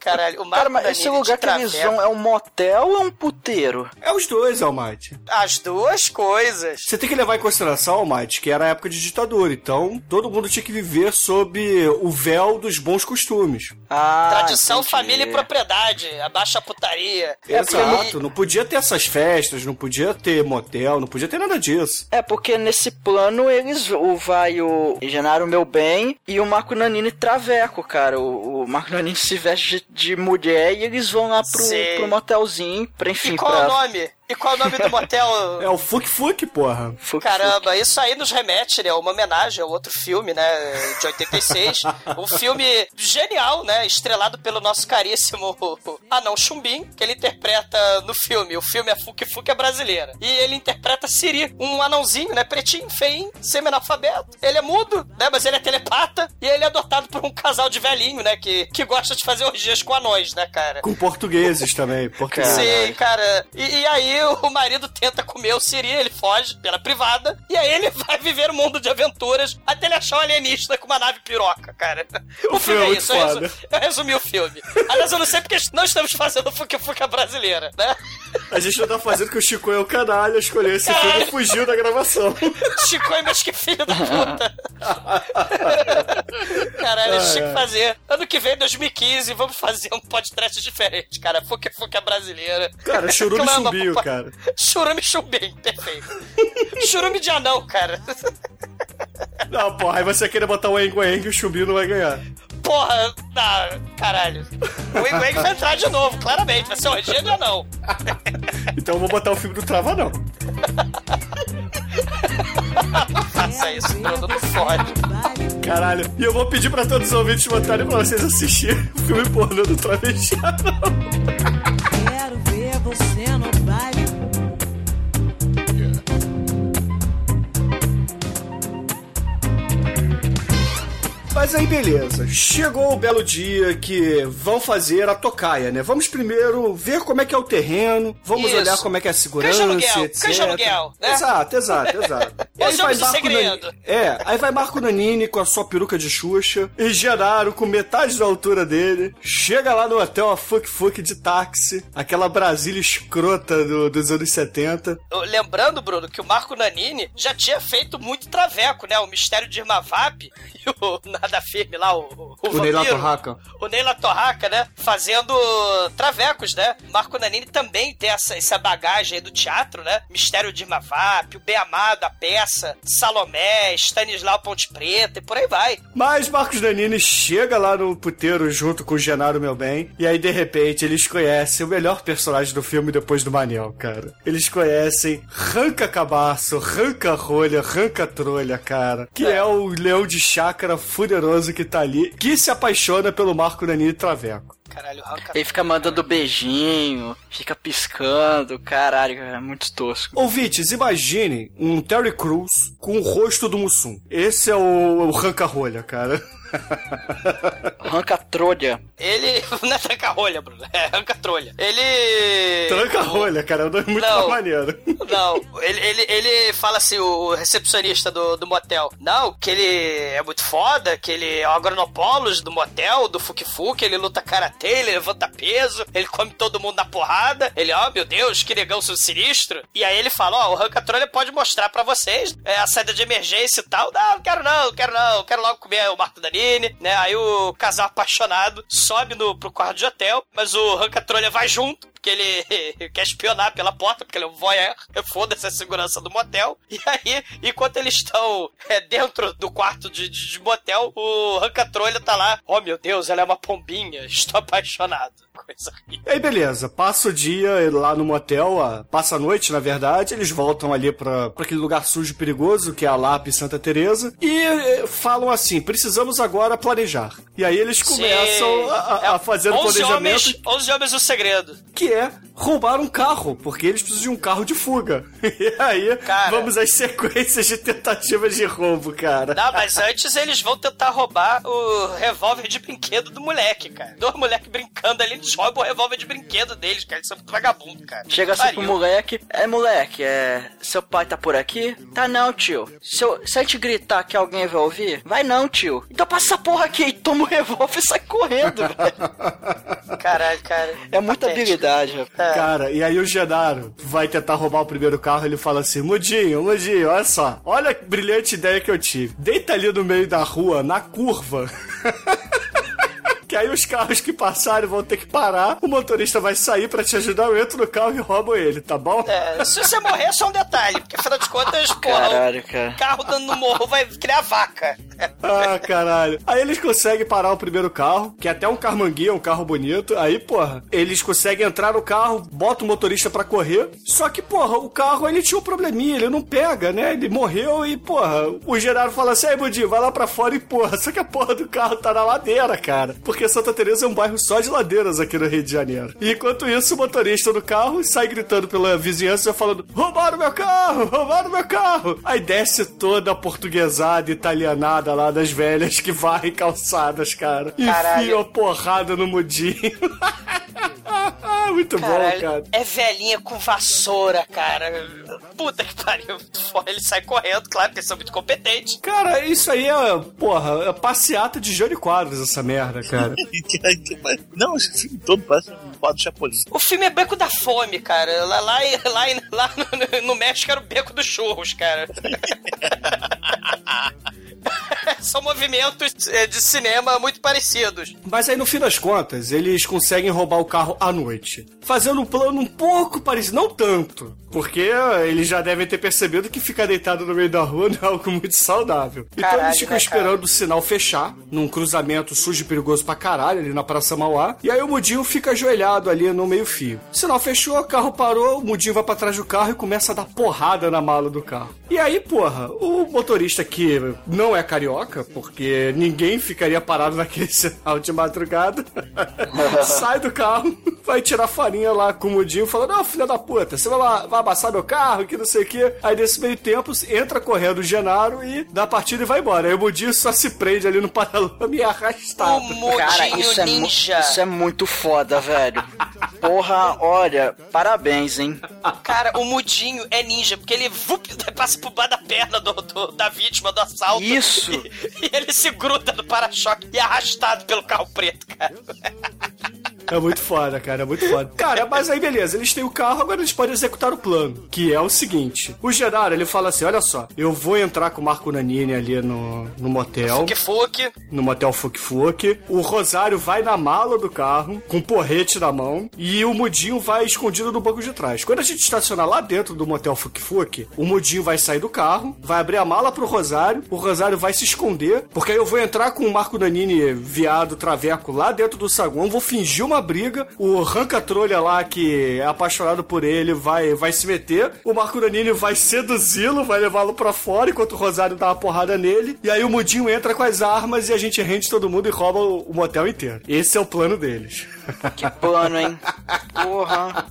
Caralho, o Marco Cara, mas Danilo esse lugar que eles vão é um motel ou é um puteiro? É os dois, Almighty. As duas coisas. Você tem que levar em consideração, Almighty, que era a época de ditadura. Então, todo mundo tinha que viver sob o véu dos bons costumes. Ah, Tradição, entendi. família e propriedade. Abaixa a putaria. Exato. Não podia ter essas festas, não podia ter motel, não podia ter nada disso. É, porque nesse plano eles o vai o Genaro Meu Bem e o Marco Nanini Traveco, cara. O, o Marco Nanini se veste de, de mulher e eles vão lá pro, pro motelzinho pra, enfim, E qual pra... é o nome? E qual é o nome do motel? É o Fuk Fuk, porra. Fuc, Caramba, isso aí nos remete, né? Uma homenagem ao outro filme, né? De 86. um filme genial, né? Estrelado pelo nosso caríssimo Anão Chumbim, que ele interpreta no filme. O filme é Fuk Fuk é brasileira. E ele interpreta Siri, um anãozinho, né? Pretinho, feinho, semi-analfabeto. Ele é mudo, né? Mas ele é telepata. E ele é adotado por um casal de velhinho, né? Que, que gosta de fazer orgias com anões, né, cara? Com portugueses também. Portugueses. Sim, cara. E, e aí o marido tenta comer o Siri, ele foge pela privada, e aí ele vai viver um mundo de aventuras até ele achar um alienígena com uma nave piroca, cara. O, O filme filme é é isso, eu, resu- eu resumi o filme. Aliás, eu não sei porque não estamos fazendo Fuca Fuca brasileira, né? A gente não tá fazendo que o Chico é o canalha, escolheu esse filme e fugiu da gravação. Chico é mas que filho da puta. Caralho, a gente tinha que fazer. Ano que vem, 2015, vamos fazer um podcast diferente, cara. Fuca Fuca brasileira. Cara, churume Clama, papai. Cara. Churume chumbim, perfeito. Churume de anão, cara. Não, porra, aí você querer botar o Eng Eng e o chumbinho não vai ganhar. Porra, não, caralho. O Wang vai entrar de novo, claramente. Vai ser dia de anão. Então eu vou botar o filme do Trava, não. Faça isso, Bruno, não fode. Caralho. E eu vou pedir pra todos os ouvintes botarem pra vocês assistirem o filme pornô do Travestiano. Quero ver você no baile. Mas aí, beleza. Chegou o belo dia que vão fazer a tocaia, né? Vamos primeiro ver como é que é o terreno, vamos Isso. olhar como é que é a segurança, Canja aluguel, etc. canja aluguel, né? Exato, exato, exato. E jogos do segredo. Nanini, é, aí vai Marco Nanini com a sua peruca de Xuxa e Genaro com metade da altura dele. Chega lá no hotel a Fuck Fuck de táxi, aquela Brasília escrota do- dos anos 70. Lembrando, Bruno, que o Marco Nanini já tinha feito muito traveco, né? O Mistério de Irmavap e o Nada Firme lá, o, o, O vampiro. Torraca. O Ney Torraca, né? Fazendo travecos, né? Marco Nanini também tem essa, essa bagagem aí do teatro, né? Mistério de Irmavap, o Bem Amado, a peça, Salomé, Stanislau Ponte Preta e por aí vai. Mas Marcos Nanini chega lá no puteiro junto com o Genaro Meu Bem, e aí de repente eles conhecem o melhor personagem do filme depois do Manel, cara. Eles conhecem Ranca Cabaço, Ranca Rolha, Ranca Trolha, cara. Que é, o leão de chácara fuderoso que tá ali, que se apaixona pelo Marco Nanini Traveco. Caralho. Ele fica mandando beijinho, fica piscando, caralho, é muito tosco. Ouvintes, imaginem um Terry Crews com o rosto do Mussum. Esse é o, o Ranca Rolha, cara. Arranca trolha. Ele. Não é tranca-rolha, Bruno. É arranca-trolha. Ele. Tranca Rolha, cara, é um nome muito Não. maneiro. Não, ele, ele, ele fala assim, o recepcionista do, do motel. Não, que ele é muito foda, que ele é o agronopolos do motel, do Fuk Fuk, ele luta karatê, ele levanta peso, ele come todo mundo na porrada. Ele, ó, meu Deus, que negão seu sinistro. E aí ele fala, ó, o Rancatrolha pode mostrar pra vocês é, a saída de emergência e tal. Não, não quero não, não quero não, quero logo comer o Marco Né? Aí o casal apaixonado sobe no, pro quarto de hotel, mas o Rancatrolha vai junto, porque ele quer espionar pela porta, porque ele é um voyeur. Foda-se a segurança do motel. E aí, enquanto eles estão é, dentro do quarto de, de, de motel, o Rancatrolha tá lá. Oh meu Deus, ela é uma pombinha, estou apaixonado. Coisa horrível. E aí, beleza, passa o dia lá no motel, passa a noite, na verdade, eles voltam ali pra, pra aquele lugar sujo e perigoso, que é a Lapa e Santa Teresa, e eh, falam assim, precisamos agora planejar. E aí eles começam a, a- a fazer o 11 planejamento, homens, 11 homens o segredo. que é roubar um carro, porque eles precisam de um carro de fuga. E aí, Cara. vamos às sequências de tentativas de roubo, cara. Não, mas antes eles vão tentar roubar o revólver de brinquedo do moleque, cara. Dois moleques brincando ali, roubam o revólver de brinquedo deles, cara. Eles são muito vagabundo, cara. Chega assim pro moleque, é moleque, é. Seu pai tá por aqui? Tá não, tio. Se, eu, se a gente gritar que alguém vai ouvir, vai não, tio. Então passa essa porra aqui e toma o revólver e sai correndo, velho. Caralho, cara. É muita Patético. habilidade, rapaz. Cara, e aí o Genaro vai tentar roubar o primeiro carro, ele fala assim, Mudinho, Mudinho, olha só, olha que brilhante ideia que eu tive. Deita ali no meio da rua, na curva. Que aí os carros que passarem vão ter que parar, o motorista vai sair pra te ajudar, eu entro no carro e roubo ele, tá bom? É, se você morrer, é só um detalhe, porque afinal de contas, porra, Caralho, cara. o carro dando no morro vai criar vaca. Ah, caralho. Aí eles conseguem parar o primeiro carro, que é até um carmanguia, um carro bonito. Aí, porra, eles conseguem entrar no carro, bota o motorista pra correr. Só que, porra, o carro ele tinha um probleminha, ele não pega, né? Ele morreu e, porra, o Gerardo fala assim: aí, Budinho, vai lá pra fora e, porra, só que a porra do carro tá na ladeira, cara. Porque Santa Teresa é um bairro só de ladeiras aqui no Rio de Janeiro. E enquanto isso, o motorista do carro sai gritando pela vizinhança, falando: roubaram meu carro, roubaram meu carro. Aí desce toda a portuguesada, italianada lá das velhas que varrem calçadas, cara. E enfia a porrada no mudinho. Muito bom, Caralho, cara. é velhinha com vassoura, cara. Puta que pariu. Ele sai correndo, claro, porque eles são muito competentes. Cara, isso aí é, porra, é passeata de Jânio Quadros, essa merda, cara. Não, esse filme todo parece um quadro Chapolin. O filme é Beco da Fome, cara. Lá, lá, lá, lá no, no México era o Beco dos Churros, cara. São movimentos eh, de cinema muito parecidos. Mas aí, no fim das contas, eles conseguem roubar o carro à noite. Fazendo um plano um pouco parecido, não tanto. Porque eles já devem ter percebido que ficar deitado no meio da rua não é algo muito saudável. então Caralho, eles ficam né, esperando o sinal fechar, num cruzamento sujo e perigoso pra caralho, ali na Praça Mauá. E aí o Mudinho fica ajoelhado ali no meio-fio. O sinal fechou, o carro parou, o Mudinho vai pra trás do carro e começa a dar porrada na mala do carro. E aí, porra, o motorista que não é carioca, porque ninguém ficaria parado naquele sinal de madrugada, sai do carro, vai tirar farinha lá com o Mudinho, falando: Não, filha da puta, você vai, lá- vai amassar meu carro, que não sei o quê. Aí nesse meio tempo entra correndo o Genaro e dá a partida e vai embora. Aí o Mudinho só se prende ali no paralama e é arrastado. O Cara, Mudinho isso é, mu- Ninja. isso é muito foda, velho. Porra, olha, parabéns, hein? Cara, o Mudinho é ninja, porque ele vup, passa por baixo da perna do, do- da vítima do assalto. Isso. E, e ele se gruda no para-choque e é arrastado pelo carro preto, cara. É muito foda, cara, é muito foda. Cara, mas aí beleza, eles têm o carro, agora eles podem executar o plano, que é o seguinte. O Genaro, ele fala assim, olha só, eu vou entrar com o Marco Nanini ali no, no motel. Fuque Fuque. no motel Fuk Fuk. O Rosário vai na mala do carro, com um porrete na mão, e o Mudinho vai escondido no banco de trás. Quando a gente estacionar lá dentro do motel Fuk Fuk, o Mudinho vai sair do carro, vai abrir a mala pro Rosário, o Rosário vai se esconder, porque aí eu vou entrar com o Marco Nanini viado traveco lá dentro do saguão, vou fingir uma briga, o Ranca Trolha lá, que é apaixonado por ele, vai, vai se meter, o Marco Nanini vai seduzi-lo, vai levá-lo pra fora, enquanto o Rosário dá uma porrada nele, e aí o Mudinho entra com as armas e a gente rende todo mundo e rouba o, o motel inteiro. Esse é o plano deles. Que plano, hein? Porra.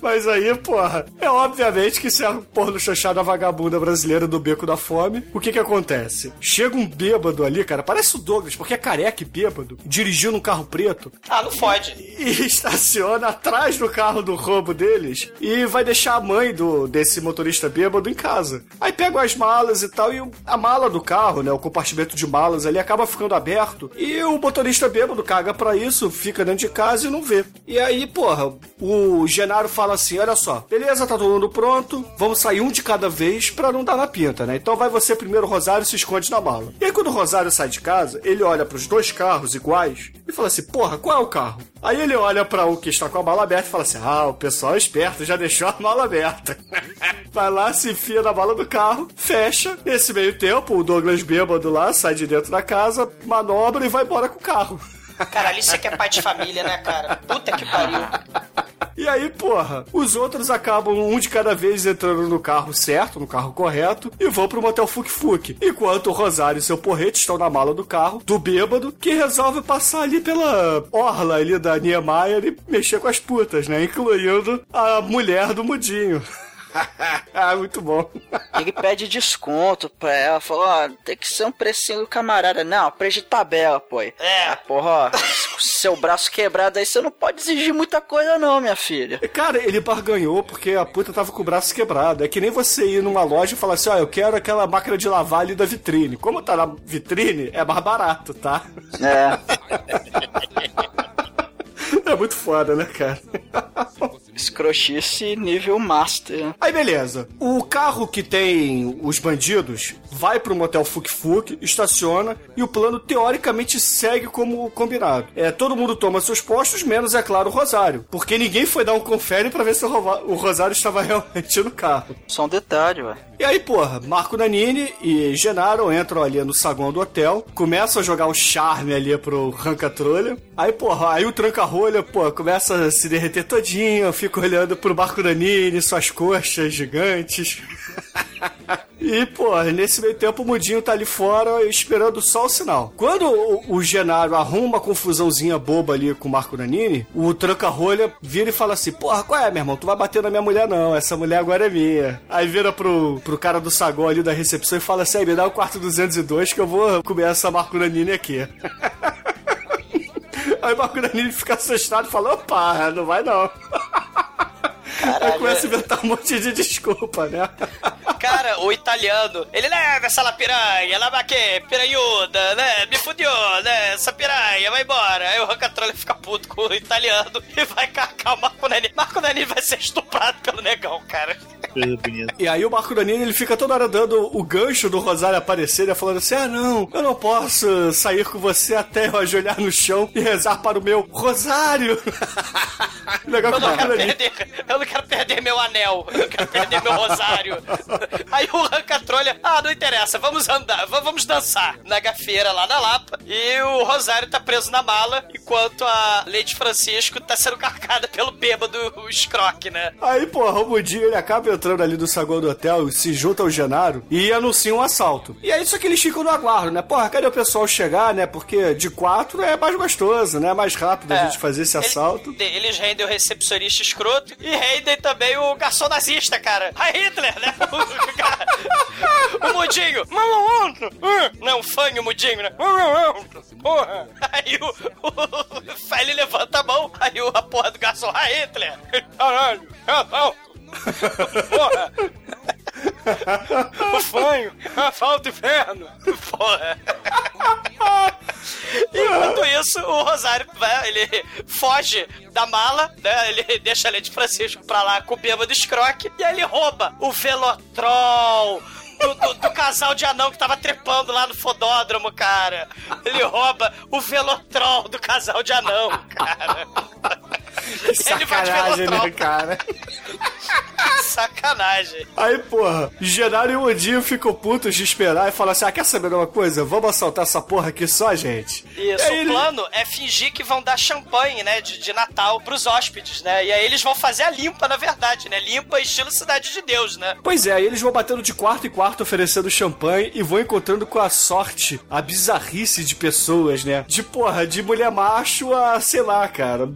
Mas aí, porra, é obviamente que isso é a porno chanchada vagabunda brasileira do beco da fome. O que que acontece? Chega um bêbado ali, cara, parece o Douglas, porque é careca e bêbado, dirigindo um carro preto, Ah, não fode. E estaciona atrás do carro do roubo deles e vai deixar a mãe do desse motorista bêbado em casa. Aí pegam as malas e tal, e a mala do carro, né, o compartimento de malas ali acaba ficando aberto e o motorista bêbado caga pra isso, fica dentro de casa e não vê. E aí, porra, o Genaro fala assim: olha só, beleza, tá todo mundo pronto, vamos sair um de cada vez pra não dar na pinta, né? Então vai você primeiro, Rosário, se esconde na mala. E aí, quando o Rosário sai de casa, ele olha pros dois carros iguais e fala assim: porra, qual é o carro? Aí ele olha pra o que está com a mala aberta e fala assim: ah, o pessoal é esperto, já deixou a mala aberta. Vai lá, se enfia na mala do carro, fecha. Nesse meio tempo, o Douglas bêbado lá sai de dentro da casa, manobra e vai embora com o carro. Caralho, isso aqui é pai de família, né, cara? Puta que pariu. E aí, porra, os outros acabam um de cada vez entrando no carro certo, no carro correto, e vão pro motel Fuk Fuk. Enquanto o Rosário e seu porrete estão na mala do carro, do bêbado, que resolve passar ali pela orla ali da Niemeyer e mexer com as putas, né? Incluindo a mulher do mudinho. ah, muito bom. Ele pede desconto pra ela, falou, ó, tem que ser um precinho do camarada. Não, preço de tabela, pô. É. Ah, porra, ó, com seu braço quebrado aí, você não pode exigir muita coisa não, minha filha. Cara, ele barganhou porque a puta tava com o braço quebrado. É que nem você ir numa loja e falar assim, ó, eu quero aquela máquina de lavar ali da vitrine. Como tá na vitrine, é mais barato, tá? É. É muito foda, né, cara? Escrochice nível master. Aí beleza. O carro que tem os bandidos vai pro motel Fuk Fuk, estaciona e o plano teoricamente segue como combinado. É, todo mundo toma seus postos, menos, é claro, o Rosário. Porque ninguém foi dar um confere pra ver se o, Rosário estava realmente no carro. Só um detalhe, ué. E aí, porra, Marco Nanini e Genaro entram ali no saguão do hotel, começam a jogar um charme ali pro Ranca Trolha. Aí, porra, aí o tranca-rolha, pô, começa a se derreter todinho, fica olhando pro Marco Nanini, suas coxas gigantes. E, pô, nesse meio tempo o Mudinho tá ali fora esperando só o sinal. Quando o, o Genaro arruma uma confusãozinha boba ali com o Marco Nanini, o tranca-rolha vira e fala assim: Porra, qual é, meu irmão? Tu vai bater na minha mulher, não. Essa mulher agora é minha. Aí vira pro, pro cara do saguão ali da recepção e fala assim: "Aí, me dá o quarto 202 que eu vou comer essa Marco Nanini aqui. Aí o Marco Nanini fica assustado e fala: Opa, não vai não. Aí começa a inventar um monte de desculpa, né? Cara, o italiano, ele leva essa lá piranha, lá vai que, piranhuda, né? Me fudeu, né? Essa piranha, vai embora. Aí o Rancatrolli fica puto com o italiano e vai cacar o Marco Nani. Marco Nani vai ser estuprado pelo negão, cara. Coisa bonita. E aí o Marco Danini, ele fica toda hora dando o gancho do Rosário aparecer, né, falando assim, ah não, eu não posso sair com você até eu ajoelhar no chão e rezar para o meu Rosário. Legal Eu que o não, Marco quero Danini... perder, eu não quero perder meu anel, eu quero perder meu rosário. Aí o Rancatrolha, ah, não interessa, vamos andar, vamos dançar na gafeira lá na Lapa. E o Rosário tá preso na mala, enquanto a Lady Francisco tá sendo carcada pelo bêbado o Scroque, né? Aí, porra, o Mudinho, ele acaba entrando ali no saguão do hotel, se junta ao Genaro e anuncia um assalto. E aí, só que eles ficam no aguardo, né? Porra, cadê o pessoal chegar, né? Porque de quatro é mais gostoso, né? É mais rápido a É. gente fazer esse assalto. de- Eles rendem o recepcionista escroto e rendem também o garçom nazista, cara. A Hitler, né? O, o mudinho. Hum, Não, fanho o mudinho, né? Porra. Aí o, o ele levanta a mão, aí a porra do garçom, a Hitler. Caralho, assalto. Porra. O fanho, assalto inferno. Porra. Enquanto isso, o Rosário vai, ele foge da mala, né? Ele deixa a Lady Francisco pra lá com o bêbado escroque e aí ele rouba o Velotrol. Do, do- do casal de anão que tava trepando lá no fodódromo, cara. Ele rouba o Velotrol do casal de anão, cara. De Sacanagem, né, cara? Sacanagem. Aí, porra, Genaro e o Mudinho ficam putos de esperar e falam assim: ah, quer saber de uma coisa? Vamos assaltar essa porra aqui só gente. Isso, aí o ele- plano é fingir que vão dar champanhe, né, de, de Natal pros hóspedes, né? E aí eles vão fazer a limpa, na verdade, né? Limpa estilo Cidade de Deus, né? Pois é, aí eles vão batendo de quarto em quarto oferecendo champanhe e vão encontrando com a sorte a bizarrice de pessoas, né? De porra, de mulher macho a, sei lá, cara,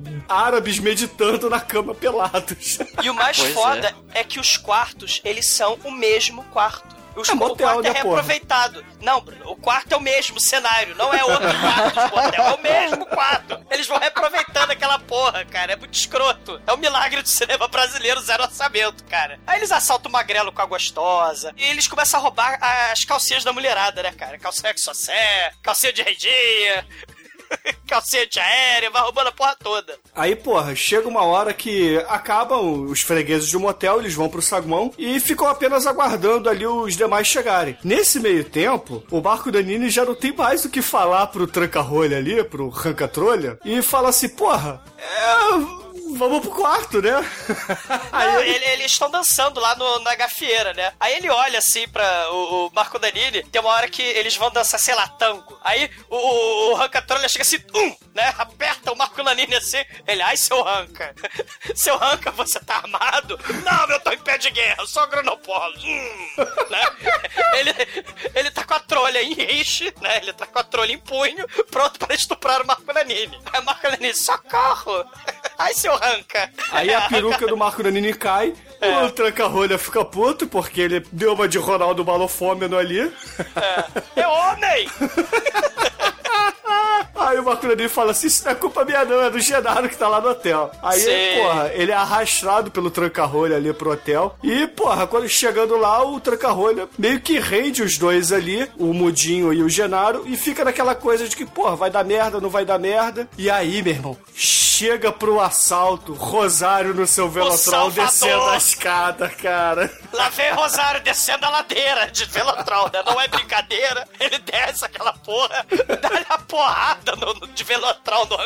árabes meditando na cama pelados. E o mais Pois foda é. que os quartos, eles são o mesmo quarto. Os, É o quarto é né, porra? reaproveitado. Não, Bruno, o quarto é o mesmo cenário, não é outro quarto de motel, é o mesmo quarto. Eles vão reaproveitando aquela porra, cara, é muito escroto. É um milagre do cinema brasileiro, zero orçamento, cara. Aí eles assaltam o magrelo com a gostosa, e eles começam a roubar as calcinhas da mulherada, né, cara? Calcinha que só calcinha de redinha. calcinha aérea, vai roubando a porra toda. Aí, porra, chega uma hora que acabam os fregueses de um motel, eles vão pro saguão e ficam apenas aguardando ali os demais chegarem. Nesse meio tempo, o Marco Danini já não tem mais o que falar pro tranca-rolha ali, pro ranca-trolha, e fala assim, porra, é vamos pro quarto, né? Não, ele... eles estão dançando lá no, na gafieira, né? Aí ele olha assim pra o, o, Marco Danini, tem uma hora que eles vão dançar, sei lá, tango. Aí o, o, o chega assim, um, né? Aperta o Marco Danini assim, ele, ai, seu Ranca. seu Ranca, você tá armado? Não, eu tô em pé de guerra, eu sou agronopolo. Hum, né? ele, ele tá com a trolha em riche, né? Ele tá com a trolha em punho, pronto para estuprar o Marco Danini. Aí o Marco Danini, socorro! Ai, seu arranca. Aí a peruca do Marco Nanini cai, é. o tranca-rolha fica puto, porque ele deu uma de Ronaldo Balofômeno ali. É, é homem! Aí o Marco Nanini fala assim: Isso não é culpa minha, não, é do Genaro que tá lá no hotel. Aí, Sim. porra, ele é arrastado pelo tranca-rolha ali pro hotel. E, porra, quando chegando lá, o tranca-rolha meio que rende os dois ali, o Mudinho e o Genaro, e fica naquela coisa de que, porra, vai dar merda, não vai dar merda. E aí, meu irmão, chega pro assalto, Rosário no seu Velotrol descendo a escada, cara. Lá vem Rosário descendo a ladeira de Velotrol, né? Não é brincadeira. Ele desce aquela porra, dá-lhe a porrada no, no, de Velotrol no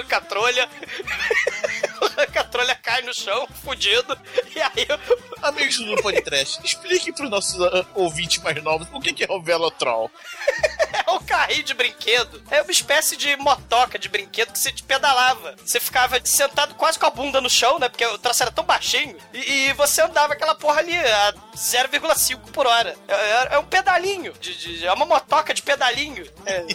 Rancatrolha. o Rancatrolha cai no chão, fudido. E aí. Amigos do Podcast, explique pros nossos uh, ouvintes mais novos o que, que é o Velotrol. é um carrinho de brinquedo. É uma espécie de motoca de brinquedo que você te pedalava. Você ficava sentado quase com a bunda no chão, né? Porque o traço era tão baixinho. E, e você andava aquela porra ali a 0,5 por hora. É, é, é um pedalinho. De, de, é uma motoca de pedalinho. É.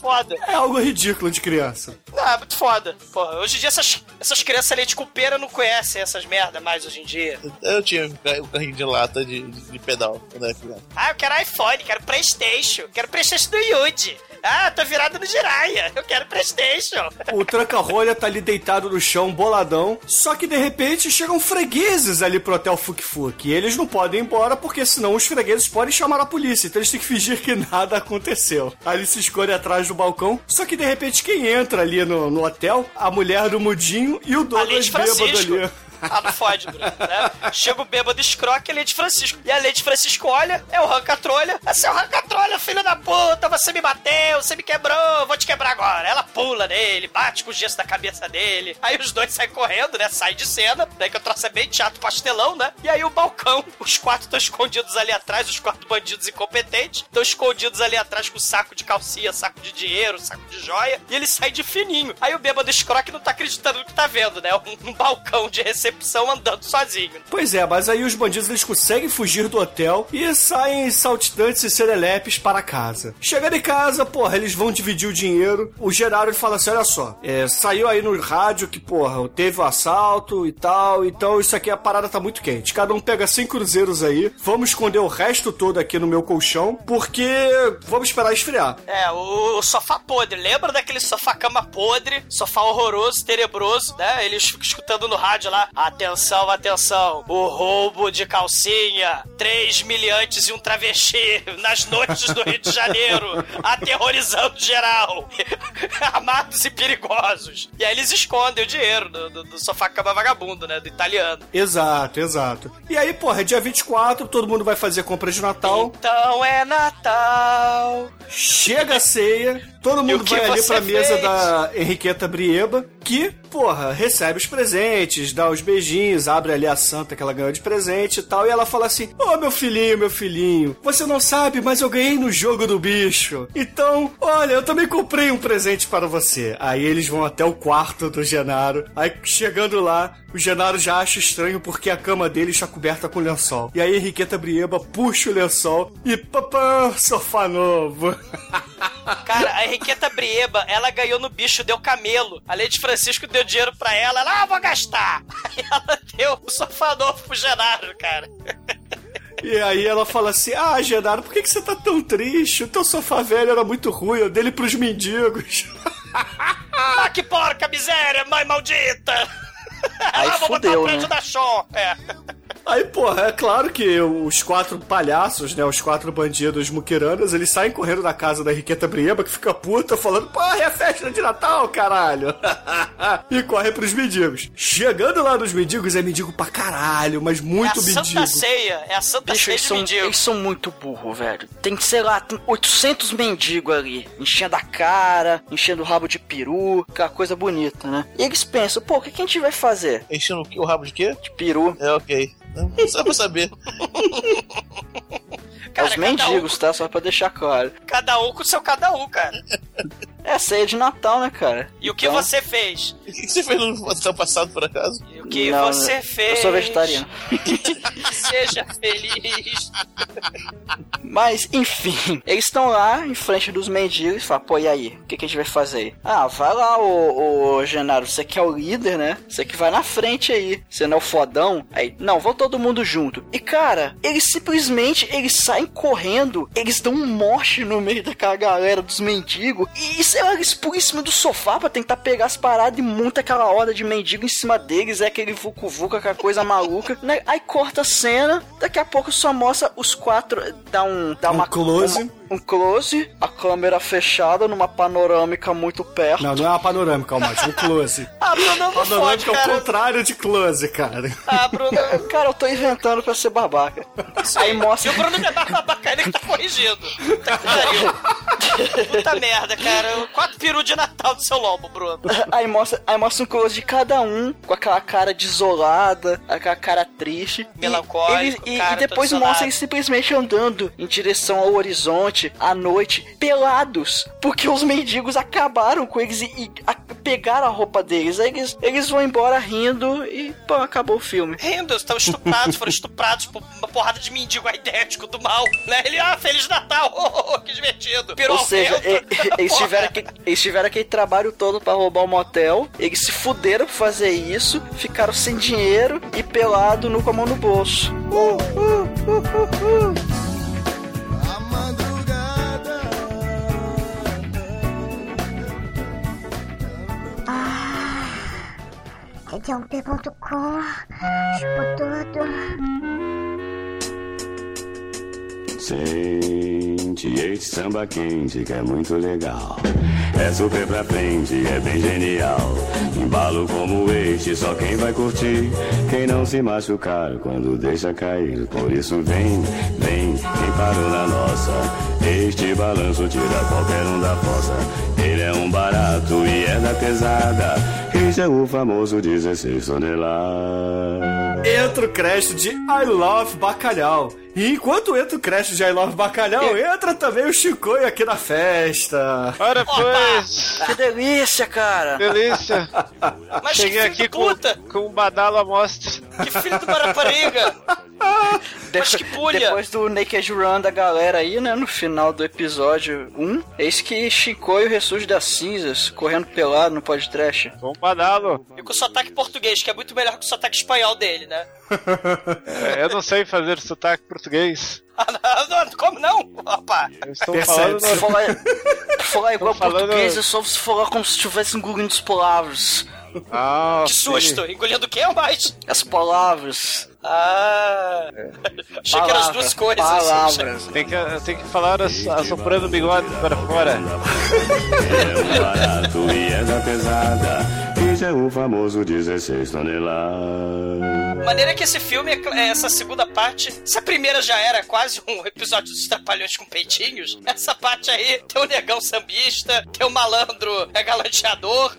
foda. É algo ridículo de criança. Não, é muito foda. Porra, hoje em dia essas, essas crianças leite com pera não conhecem essas merda mais hoje em dia. Eu tinha um carrinho de lata de, de pedal quando era criança. Ah, eu quero iPhone, quero Playstation, quero Playstation do Yuji. Ah, tô virado no Jiraiya. Eu quero Playstation. O tranca-rolha tá ali deitado no chão, boladão. Só que de repente chegam fregueses ali pro hotel Fuk Fuk. E eles não podem ir embora porque senão os fregueses podem chamar a polícia. Então eles têm que fingir que nada aconteceu. Eles se escolhem atrás do balcão. Só que de repente quem entra ali no, no hotel? A mulher do Mudinho e o Douglas bêbado ali. Ah, não fode, Bruno, né? Chega o bêbado escroque e a Lady Francisco. E a Lady Francisco olha, é o Rancatrolha. É seu Rancatrolha, filho da puta, você me bateu, você me quebrou, vou te quebrar agora. Ela pula nele, bate com o gesso da cabeça dele. Aí os dois saem correndo, né? Sai de cena, daí que eu troço é bem teatro pastelão, né? E aí o balcão, os quatro estão escondidos ali atrás, os quatro bandidos incompetentes, estão escondidos ali atrás com saco de calcinha, saco de dinheiro, saco de joia, e ele sai de fininho. Aí o bêbado escroque não tá acreditando no que tá vendo, né? Um, um balcão de recepção recepção andando sozinho. Pois é, mas aí os bandidos eles conseguem fugir do hotel e saem saltitantes e serelepes para casa. Chegando em casa, porra, eles vão dividir o dinheiro. O Gerardo fala assim: olha só, é, saiu aí no rádio que, porra, teve o um assalto e tal, então isso aqui a parada tá muito quente. Cada um pega 100 cruzeiros aí, vamos esconder o resto todo aqui no meu colchão, porque vamos esperar esfriar. É, o, o sofá podre, lembra daquele sofá-cama podre, sofá horroroso, tenebroso, né? Eles ficam escutando no rádio lá, Atenção, atenção. O roubo de calcinha. Três miliantes e um travesti nas noites do Rio de Janeiro. aterrorizando geral. Armados e perigosos. E aí eles escondem o dinheiro do, do, do sofá cama vagabundo, né? Do italiano. Exato, exato. E aí, porra, é dia 24, todo mundo vai fazer compra de Natal. Então é Natal. Chega a ceia. Todo mundo vai ali pra fez? mesa da Henriqueta Brieba, que, porra, recebe os presentes, dá os beijinhos, abre ali a santa que ela ganhou de presente e tal, e ela fala assim: Ô oh, meu filhinho, meu filhinho, você não sabe, mas eu ganhei no jogo do bicho. Então, olha, eu também comprei um presente para você. Aí eles vão até o quarto do Genaro. Aí chegando lá, o Genaro já acha estranho porque a cama dele está coberta com lençol. E aí Henriqueta Brieba puxa o lençol e papá, sofá novo. Cara, a Henriqueta Brieba, ela ganhou no bicho, deu camelo. A Lady Francisco deu dinheiro pra ela, ela, ah, vou gastar. Aí ela deu o sofá novo pro Genaro, cara. E aí ela fala assim: Ah, Genaro, por que, que você tá tão triste? O teu sofá velho era muito ruim, eu dele pros mendigos. ah, que porca miséria, mãe maldita! Aí ah, vou fudeu, botar o né? da Shaw. É. Aí, porra, é claro que os quatro palhaços, né, os quatro bandidos muquiranas, eles saem correndo da casa da Riqueta Brieba, que fica puta, falando, porra, é festa de Natal, caralho. e corre pros mendigos. Chegando lá nos mendigos, é mendigo pra caralho, mas muito é a mendigo. Santa Ceia, é a Santa Bicho, Ceia eles de são, mendigo. eles são muito burros, velho. Tem, sei lá, tem 800 mendigos ali, enchendo a cara, enchendo o rabo de peru, aquela coisa bonita, né? E eles pensam, pô, o que, que a gente vai fazer? Enchendo o rabo de quê? De peru. É, ok. Só pra saber. É os cada mendigos, tá? Só pra deixar claro. Cada um com o seu cada um, cara. É a ceia de Natal, né, cara? E o que Então- você fez? O que você fez no ano passado, por acaso? E o que Não, você eu fez? sou vegetariano. Seja feliz. Mas, enfim, eles estão lá em frente dos mendigos e falam, pô, e aí? O que, que a gente vai fazer aí? Ah, vai lá, ô, ô Genaro, você que é o líder, né? Você que vai na frente aí. Você não é o fodão? Aí, não, vão todo mundo junto. E, cara, eles simplesmente, eles saem correndo, eles dão um morte no meio daquela galera dos mendigos e, sei lá, eles pulam em cima do sofá pra tentar pegar as paradas e monta aquela horda de mendigo em cima deles, é aquele vucu-vucu, aquela coisa maluca, né? Aí corta a cena, daqui a pouco só mostra os quatro, dá um... Dá Um uma, close. uma- um close, a câmera fechada numa panorâmica muito perto. Não, não é uma panorâmica, Almighty, um close. Ah, Bruno, Panorâmica é o contrário de close, cara. Ah, Bruno. Cara, eu tô inventando pra ser babaca. Aí E mostra. o Bruno não é bacana que tá corrigindo. Tá que. Puta merda, cara. Quatro peru de Natal do seu lobo, Bruno. Aí mostra, aí mostra um close de cada um, com aquela cara desolada, aquela cara triste. E Melancólico, E, cara e depois mostra eles simplesmente andando em direção ao horizonte, à noite, pelados. Porque os mendigos acabaram com eles e, e a- pegaram a roupa deles. Aí eles, eles vão embora rindo e, pô, acabou o filme. Rindo, estão estuprados, foram estuprados por uma porrada de mendigo idético do mal, né? Ele, ah, Feliz Natal, oh, oh, que divertido. Peru Ou seja, e- eles, tiveram aquele, eles tiveram aquele trabalho todo pra roubar o motel. Eles se fuderam pra fazer isso, ficaram sem dinheiro e pelado no com a mão no bolso. Uh, uh, uh, uh, uh. TDUP.com Chupo tudo. Sente esse samba quente que é muito legal. É super pra frente, é bem genial. Embalo como este, só quem vai curtir. Quem não se machucar quando deixa cair. Por isso vem, vem, quem parou na nossa. Este balanço tira qualquer um da fossa. Ele é um barato e é da pesada. Este é o famoso 16 toneladas. Entra o crédito de I Love Bacalhau. E enquanto entra o crédito de I Love Bacalhau, entra também o Chicoio aqui na festa. Ora, pois. Que delícia, cara. Delícia. Mas Cheguei aqui com, com um badalo à mostra. Que filho de uma rapariga. Mas que pulha. Depois do Naked Run da galera aí, né? No final do episódio 1, eis que Chicoio ressurge das cinzas, correndo pelado no podcast. Com um badalo. E com o sotaque português, que é muito melhor que o sotaque espanhol dele, né? É, eu não sei fazer sotaque português. Ah, não, como não? Opa. Eu estou falando. Falar, falar igual falando- português é só se falar como se estivesse engolindo as palavras. Ah, Que sim. susto. Engolindo o quê ou mais? As palavras. Ah. Achei que eram as duas coisas. Palavras. Tem que, tem que falar as- assoprando o bigode para fora. É barato e é da pesada. É o famoso 16 toneladas. Maneira que esse filme, é- essa segunda parte, se a primeira já era quase um episódio dos Trapalhões com peitinhos, essa parte aí tem o negão sambista, tem o malandro é galanteador.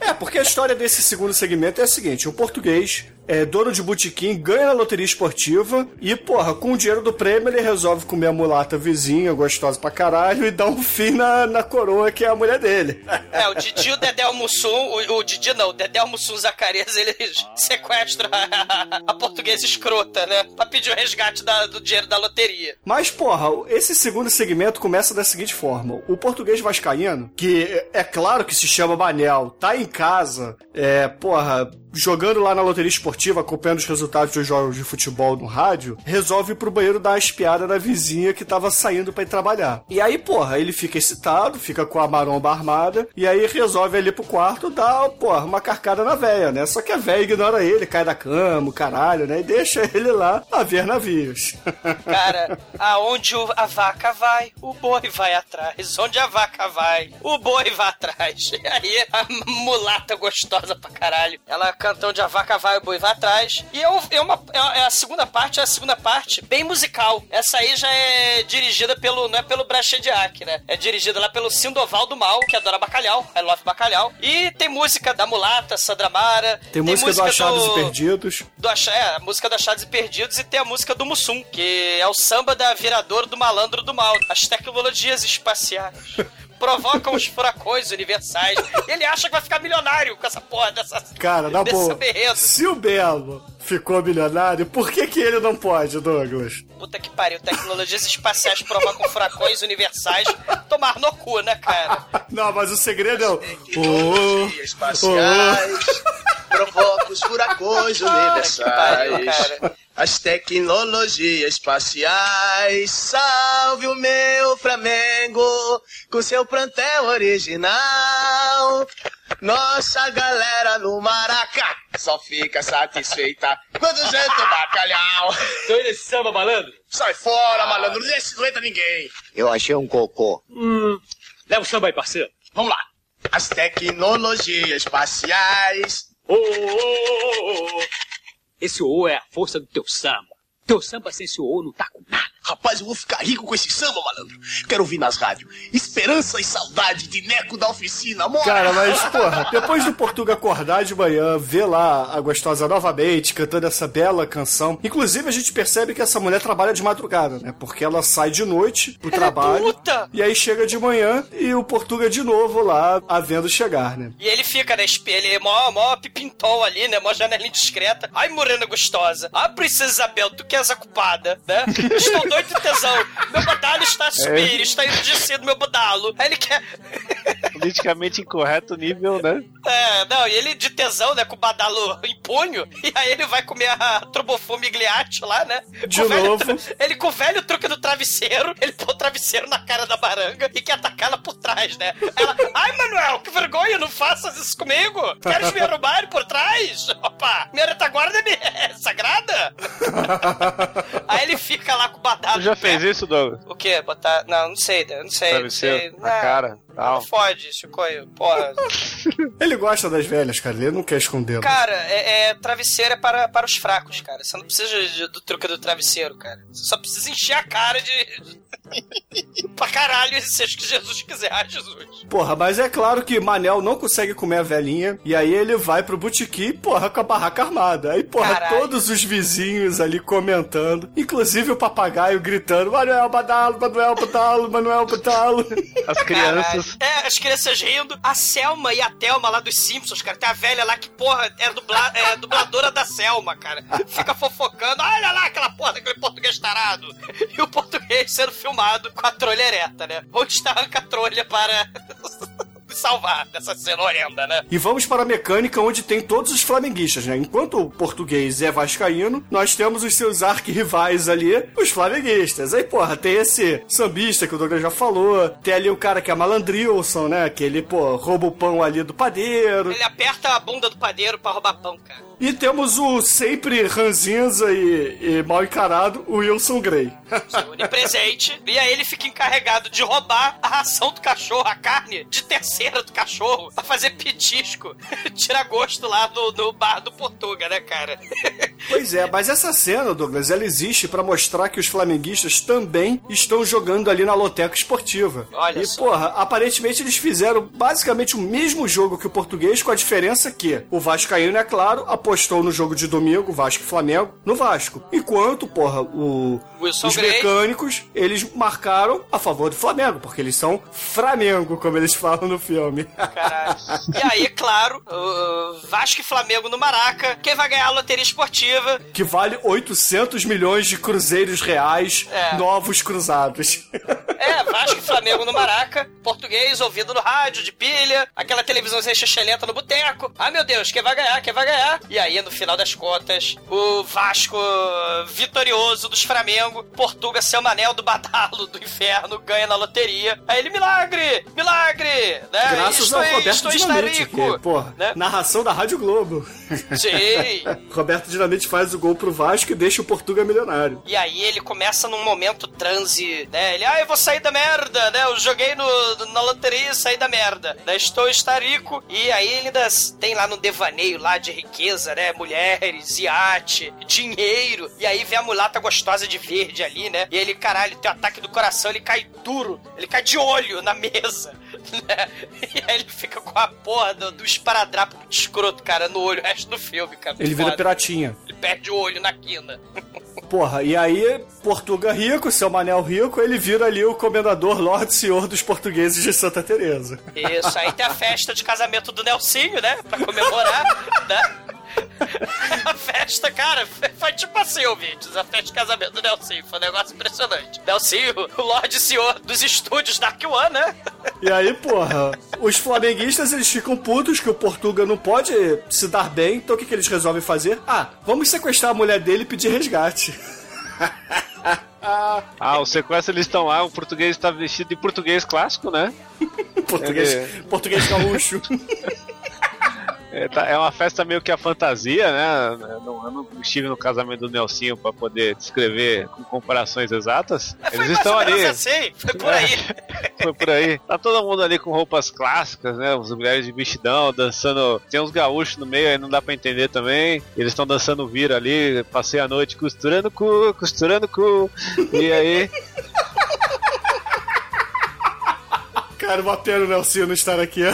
É, porque a história desse segundo segmento é a seguinte: o português é dono de botequim, ganha na loteria esportiva e, porra, com o dinheiro do prêmio ele resolve comer a mulata vizinha, gostosa pra caralho, e dá um fim na, na coroa que é a mulher dele. É, o Didi, o Dedé o Mussum, o, o Didi não, o Dedé Mussum Zacarias, eles sequestram a, a portuguesa escrota, né? Pra pedir o resgate da- do dinheiro da loteria. Mas, porra, esse segundo segmento começa da seguinte forma: o português vascaíno, que é- é claro que se chama Manel, tá em casa, é, porra, jogando lá na loteria esportiva, acompanhando os resultados dos jogos de futebol no rádio, resolve ir pro banheiro dar uma espiada na vizinha que tava saindo pra ir trabalhar. E aí, porra, ele fica excitado, fica com a maromba armada, e aí resolve ali pro quarto dar, porra, uma carcada na véia, né? Só que a véia ignora ele, cai da cama, o caralho, né? E deixa ele lá a ver navios. Cara, aonde a vaca vai, o boi vai atrás. Onde a vaca vai, o boi vai atrás. E aí, a mulata gostosa pra caralho. Ela canta onde a vaca vai, o boi vai atrás. E é, um- é uma, é a segunda parte, é a segunda parte bem musical. Essa aí já é dirigida pelo, não é pelo Brachediak, né? É dirigida lá pelo Sindoval do Mal, que adora bacalhau, I love bacalhau. E tem música da mulata, Sandra Mara. Tem, música, do Achados e Perdidos. do é, a música do Achados e Perdidos e tem a música do Mussum, que é o samba da viradora do malandro do mal. As tecnologias espaciais provocam os furacões universais. Ele acha que vai ficar milionário com essa porra dessa. Cara, na boa, se o Belo ficou milionário, por que que ele não pode, Douglas? Puta que pariu, tecnologias espaciais provocam furacões universais. Tomar no cu, né, cara? Não, mas o segredo é o... Oh, espaciais provoca os furacões universais. As tecnologias espaciais, salve o meu Flamengo com seu plantel original. Nossa galera no Maraca só fica satisfeita quando janta o bacalhau. Então esse samba, malandro? Sai fora, malandro, desse não entra ninguém. Eu achei um cocô. Hum. Leva o samba aí, parceiro. Vamos lá. As tecnologias espaciais. Ô, ô, ô, ô, ô. Esse ô é a força do teu samba. Teu samba sem esse ô não tá com nada. Rapaz, eu vou ficar rico com esse samba, malandro. Quero ouvir nas rádios. Esperança e saudade de Neco da oficina, amor. Cara, mas, porra, depois do Portuga acordar de manhã, ver lá a gostosa novamente cantando essa bela canção. Inclusive, a gente percebe que essa mulher trabalha de madrugada, né? Porque ela sai de noite pro trabalho. puta! E aí chega de manhã e o Portuga de novo lá, a vendo chegar, né? E ele fica, né? Ele é mó, mó pipintol ali, né? Mó janelinha discreta. Ai, morena gostosa. Ai, princesa Isabel, tu que és a culpada, né? Estou doido de tesão. Meu badalo está a subir, está enrijecido meu badalo. Aí ele quer... Politicamente incorreto nível, né? É, não, e ele de tesão, né? Com o badalo em punho. E aí ele vai comer a trobofume migliaccio lá, né? De Com velho novo. tru- Ele com o velho truque do travesseiro, ele põe o travesseiro na cara da baranga e quer atacar ela por trás, né? Ela, ai, Manuel, que vergonha, não faças isso comigo. Queres me arrumar por trás? Opa, minha retaguarda é me- é sagrada? aí ele fica lá com o badalo. Tu já fez isso, Douglas? O quê? Botar. Não, não sei, não sei. Não sei. Travesseiro na cara. Tal. Não fode, Chicoio. Porra. Ele gosta das velhas, cara. Ele não quer esconder. Cara, é, é- travesseiro é para, para os fracos, cara. Você não precisa de- do truque do travesseiro, cara. Você só precisa encher a cara de. pra caralho, se acho que Jesus quiser. Ai, Jesus. Porra, mas é claro que Manel não consegue comer a velhinha. E aí ele vai pro botequim, porra, com a barraca armada. Aí, porra, Caralho. todos os vizinhos ali comentando. Inclusive o papagaio gritando: Manuel Badalo, Manuel Badalo, Manuel Badalo. As crianças. É, as crianças rindo. A Selma e a Thelma lá dos Simpsons, cara. Tem a velha lá que, porra, é, dubla, é dubladora da Selma, cara. Fica fofocando. Olha lá aquela porra daquele português tarado. E o português sendo filmado com a trolha ereta, né? Onde está a trolha para me salvar dessa cena horrenda, né? E vamos para a mecânica onde tem todos os flamenguistas, né? Enquanto o português é vascaíno, nós temos os seus arquirrivais ali, os flamenguistas. Aí, porra, tem esse sambista que o Douglas já falou, tem ali o cara que é malandrilson, né? Que ele, pô, rouba o pão ali do padeiro. Ele aperta a bunda do padeiro pra roubar pão, cara. E temos o sempre ranzinza e, e mal encarado, o Wilson Grey. Onipresente. E aí ele fica encarregado de roubar a ração do cachorro, a carne de terceira do cachorro, pra fazer petisco. Tira gosto lá do, do bar do Portuga, né, cara? Pois é, mas essa cena, Douglas, ela existe pra mostrar que os flamenguistas também estão jogando ali na loteca esportiva. Olha e, só. porra, aparentemente eles fizeram basicamente o mesmo jogo que o português, com a diferença que o Vascaíno, é claro, apostou no jogo de domingo, Vasco e Flamengo, no Vasco. Enquanto, porra, o, Wilson os Grey. mecânicos, eles marcaram a favor do Flamengo, porque eles são Flamengo, como eles falam no filme. Caralho. E aí, claro, o Vasco e Flamengo no Maraca. Quem vai ganhar a loteria esportiva? que vale 800 milhões de cruzeiros reais É. novos cruzados. É, Vasco e Flamengo no Maraca, português ouvindo no rádio, de pilha, aquela televisão sem xixelenta no boteco. Ah, meu Deus, quem vai ganhar, quem vai ganhar? E aí, no final das contas, o Vasco vitorioso dos Flamengo, Portuga, seu manel do badalo do inferno, ganha na loteria. Aí ele, milagre, milagre, né? Graças Isto ao é, Roberto está Dinamite, que, porra, né? narração da Rádio Globo. Sim. Roberto Dinamite faz o gol pro Vasco e deixa o Portuga milionário. E aí ele começa num momento transe, né? Ele, ah, eu vou sair da merda, né? Eu joguei no, na loteria e saí da merda. Né? Estou estarico. E aí ele ainda tem lá no devaneio lá de riqueza, né? Mulheres, iate, dinheiro. E aí vem a mulata gostosa de verde ali, né? E ele, caralho, tem um ataque do coração, ele cai duro. Ele cai de olho na mesa. Né? E aí ele fica com a porra do, do esparadrapo muito escroto, cara, no olho o resto do filme, cara. Ele vira Foda. piratinha. Ele perde o olho na quina. Porra, e aí, Portuga rico, seu Manel rico, ele vira ali o comendador Lorde Senhor dos portugueses de Santa Teresa. Isso, aí tem a festa de casamento do Nelsinho, né? Pra comemorar, né? A festa, cara, foi tipo assim, ouvintes. A festa de casamento do Nelsinho foi um negócio impressionante. Nelsinho, o Lorde Senhor dos estúdios Dark One, né? E aí, porra, os flamenguistas eles ficam putos que o Portuga não pode se dar bem, então o que, que eles resolvem fazer? Ah, vamos sequestrar a mulher dele e pedir resgate. Ah, o sequestro eles estão lá, o português está vestido de português clássico, né? português, Ele- português gaúcho. É, tá- é uma festa meio que a fantasia, né? Eu não, eu não estive no casamento do Nelsinho pra poder descrever com comparações exatas. Eles mais estão ali. assim, foi por aí. Foi por aí. Tá todo mundo ali com roupas clássicas, né? As mulheres de vestidão, dançando. Tem uns gaúchos no meio, aí não dá pra entender também. Eles estão dançando vira ali. Passei a noite costurando cu, costurando cu. E aí. Cara, uma pena o Nelsinho não estar aqui.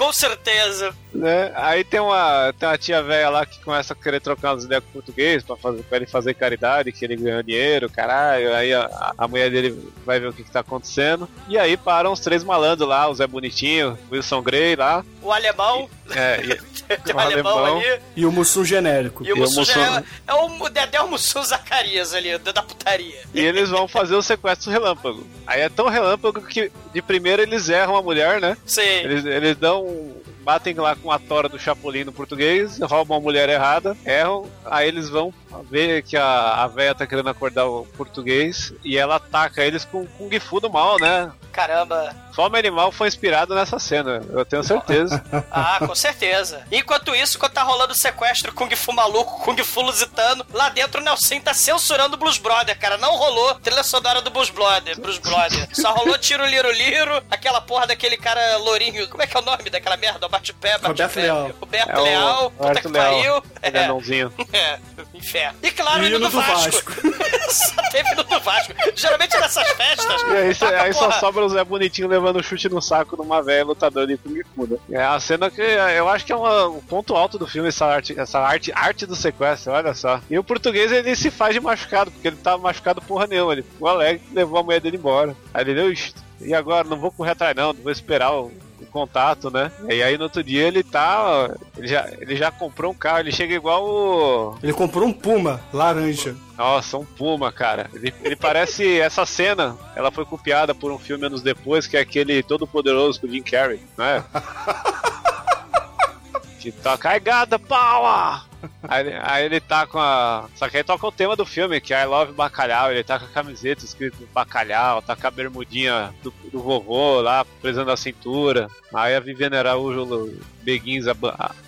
Com certeza. né? Aí tem uma, tem uma tia velha lá que começa a querer trocar umas ideias com o português pra, fazer, pra ele fazer caridade, que ele ganhou dinheiro, caralho. Aí a, a mulher dele vai ver o que, que tá acontecendo. E aí param os três malandros lá, o Zé Bonitinho, Wilson Grey lá. O alemão, É, e, o um alemão, alemão. ali. E o Mussum genérico. E o E o Mussum é, é o Dedé o Mussum Zacarias ali, da da putaria. e eles vão fazer o sequestro relâmpago. Aí é tão relâmpago que de primeira eles erram a mulher, né? Sim. Eles, eles dão. Batem lá com a tora do Chapolin no português, roubam a mulher errada, erram, aí eles vão ver que a, a véia tá querendo acordar o português e ela ataca eles com Kung Fu do mal, né? Caramba. Fome Animal foi inspirado nessa cena, eu tenho certeza. Ah, com certeza. Enquanto isso, quando tá rolando o sequestro Kung Fu maluco, Kung Fu lusitano, lá dentro o Nelson tá censurando o Blues Brother, cara. Não rolou trilha sonora do Blues Brother, Blues Brother. Só rolou tiro, liro, liro, aquela porra daquele cara lourinho. Como é que é o nome daquela merda? O bate-pé, Roberto bate-pé. Leal. Roberto É o Leal, puta Roberto que Leal, pariu. o É. anãozinho. É, inferno. E claro, o hino do do Vasco. Só teve hino do Vasco. Geralmente nessas festas. E aí, aí só sobra o Zé Bonitinho levando um chute no saco numa velha lutadora de Kung Fu. né? É a cena que eu acho que é uma- um ponto alto do filme, essa arte, essa arte, arte do sequestro, olha só. E o português ele se faz de machucado, porque ele tava machucado porra nenhuma. Ele ficou alegre levou a mulher dele embora. Aí ele deu, "Ixi, e agora? Não vou correr atrás, não, vou esperar o. Contato, né? E aí no outro dia ele tá. Ele já, ele já comprou um carro, ele chega igual o. Ele comprou um Puma laranja. Nossa, um puma, cara. Ele, ele parece. Essa cena, ela foi copiada por um filme anos depois, que é aquele Todo Poderoso com o Jim Carrey, né? que tá carregada, power! Aí, ele- aí ele tá com a. Só que aí toca o tema do filme, que é I Love Bacalhau. Ele tá com a camiseta escrito Bacalhau, tá com a bermudinha do, do vovô lá, presa na cintura. Aí a Viviane Araújo Beguins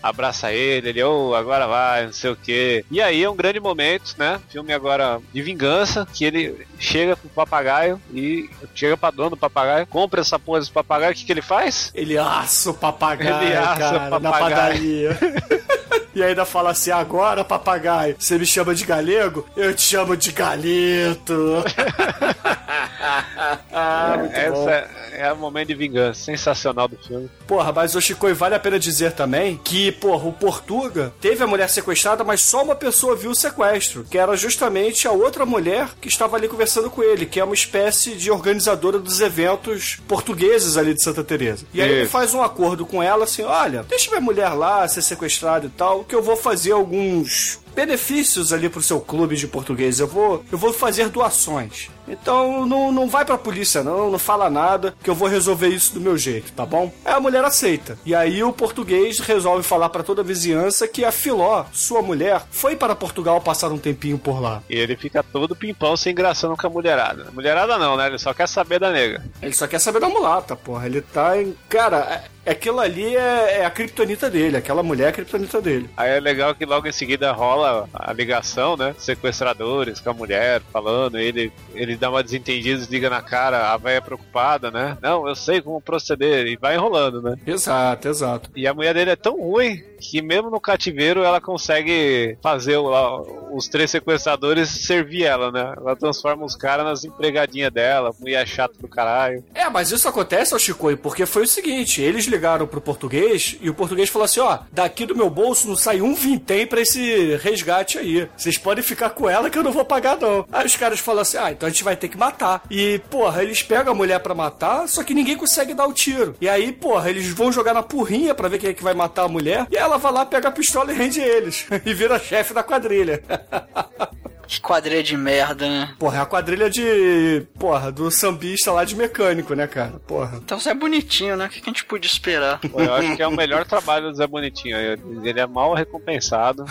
abraça ele, ele, ô, agora vai, não sei o que. E aí é um grande momento, né? Filme agora de vingança, que ele chega pro papagaio e chega pra dono do papagaio, compra essa porra desse papagaio, o que, que ele faz? Ele assa o papagaio, Ele assa cara, o na papagaio. padaria. e ainda fala assim, agora, papagaio, você me chama de galego? Eu te chamo de galito. ah, muito Essa bom. É, é o momento de vingança, sensacional do filme. Porra, mas o Chico, e vale a pena dizer também que, porra, o Portuga teve a mulher sequestrada, mas só uma pessoa viu o sequestro, que era justamente a outra mulher que estava ali conversando com ele, que é uma espécie de organizadora dos eventos portugueses ali de Santa Teresa. E aí ele faz um acordo com ela assim: olha, deixa minha mulher lá ser sequestrada e tal, que eu vou fazer alguns benefícios ali pro seu clube de português. Eu vou, eu vou fazer doações. Então não, não vai pra polícia não, não fala nada, que eu vou resolver isso do meu jeito, tá bom? Aí a mulher aceita. E aí o português resolve falar para toda a vizinhança que a Filó, sua mulher, foi para Portugal passar um tempinho por lá. E ele fica todo pimpão se engraçando com a mulherada. Mulherada não, né? Ele só quer saber da nega. Ele só quer saber da mulata, porra. Ele tá em. Cara, é- aquilo ali é, é a criptonita dele. Aquela mulher é a criptonita dele. Aí é legal que logo em seguida rola a ligação, né? Sequestradores com a mulher falando, ele, ele dá uma desentendida, desliga na cara, a velha preocupada, né? Não, eu sei como proceder, e vai enrolando, né? Exato, exato. E a mulher dele é tão ruim que mesmo no cativeiro ela consegue fazer o- os três sequestradores servir ela, né? Ela transforma os caras nas empregadinhas dela, mulher chata do caralho. É, mas isso acontece, ô Chicoio, porque foi o seguinte: eles ligaram pro português e o português falou assim: ó, daqui do meu bolso não sai um vintém pra esse resgate aí. Vocês podem ficar com ela que eu não vou pagar, não. Aí os caras falam assim: ah, então a gente vai ter que matar. E, porra, eles pegam a mulher pra matar, só que ninguém consegue dar o tiro. E aí, porra, eles vão jogar na porrinha pra ver quem é que vai matar a mulher. E ela vai lá, pega a pistola e rende eles. e vira chefe da quadrilha. Que quadrilha de merda, né? Porra, é a quadrilha de. Porra, do sambista lá de mecânico, né, cara? Porra. Então você é bonitinho, né? O que a gente podia esperar? Pô, Eu acho que é o melhor trabalho do Zé Bonitinho. Ele é mal recompensado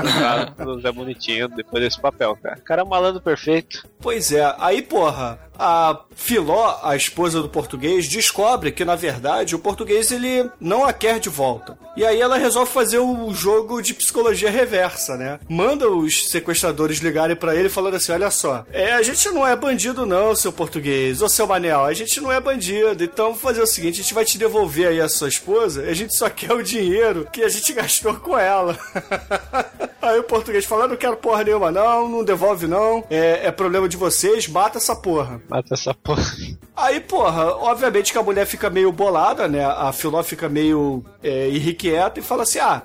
pelo Zé Bonitinho depois desse papel, cara. O cara é um malandro perfeito. Pois é, aí, porra, a Filó, a esposa do português, descobre que, na verdade, o português ele não a quer de volta. E aí ela resolve fazer o jogo de psicologia reversa, né? Manda os sequestradores ligarem pra ele falando assim: olha só, é, a gente não é bandido, não, seu português, ô seu Manel, a gente não é bandido. Então vamos fazer o seguinte: a gente vai te devolver aí a sua esposa, a gente só quer o dinheiro que a gente gastou com ela. Aí o português fala, "Eu não quero porra nenhuma, não, não devolve não, é, é problema de vocês, mata essa porra. Mata essa porra. Aí, porra, obviamente que a mulher fica meio bolada, né? A Filó fica meio é, irrequieta e fala assim: ah.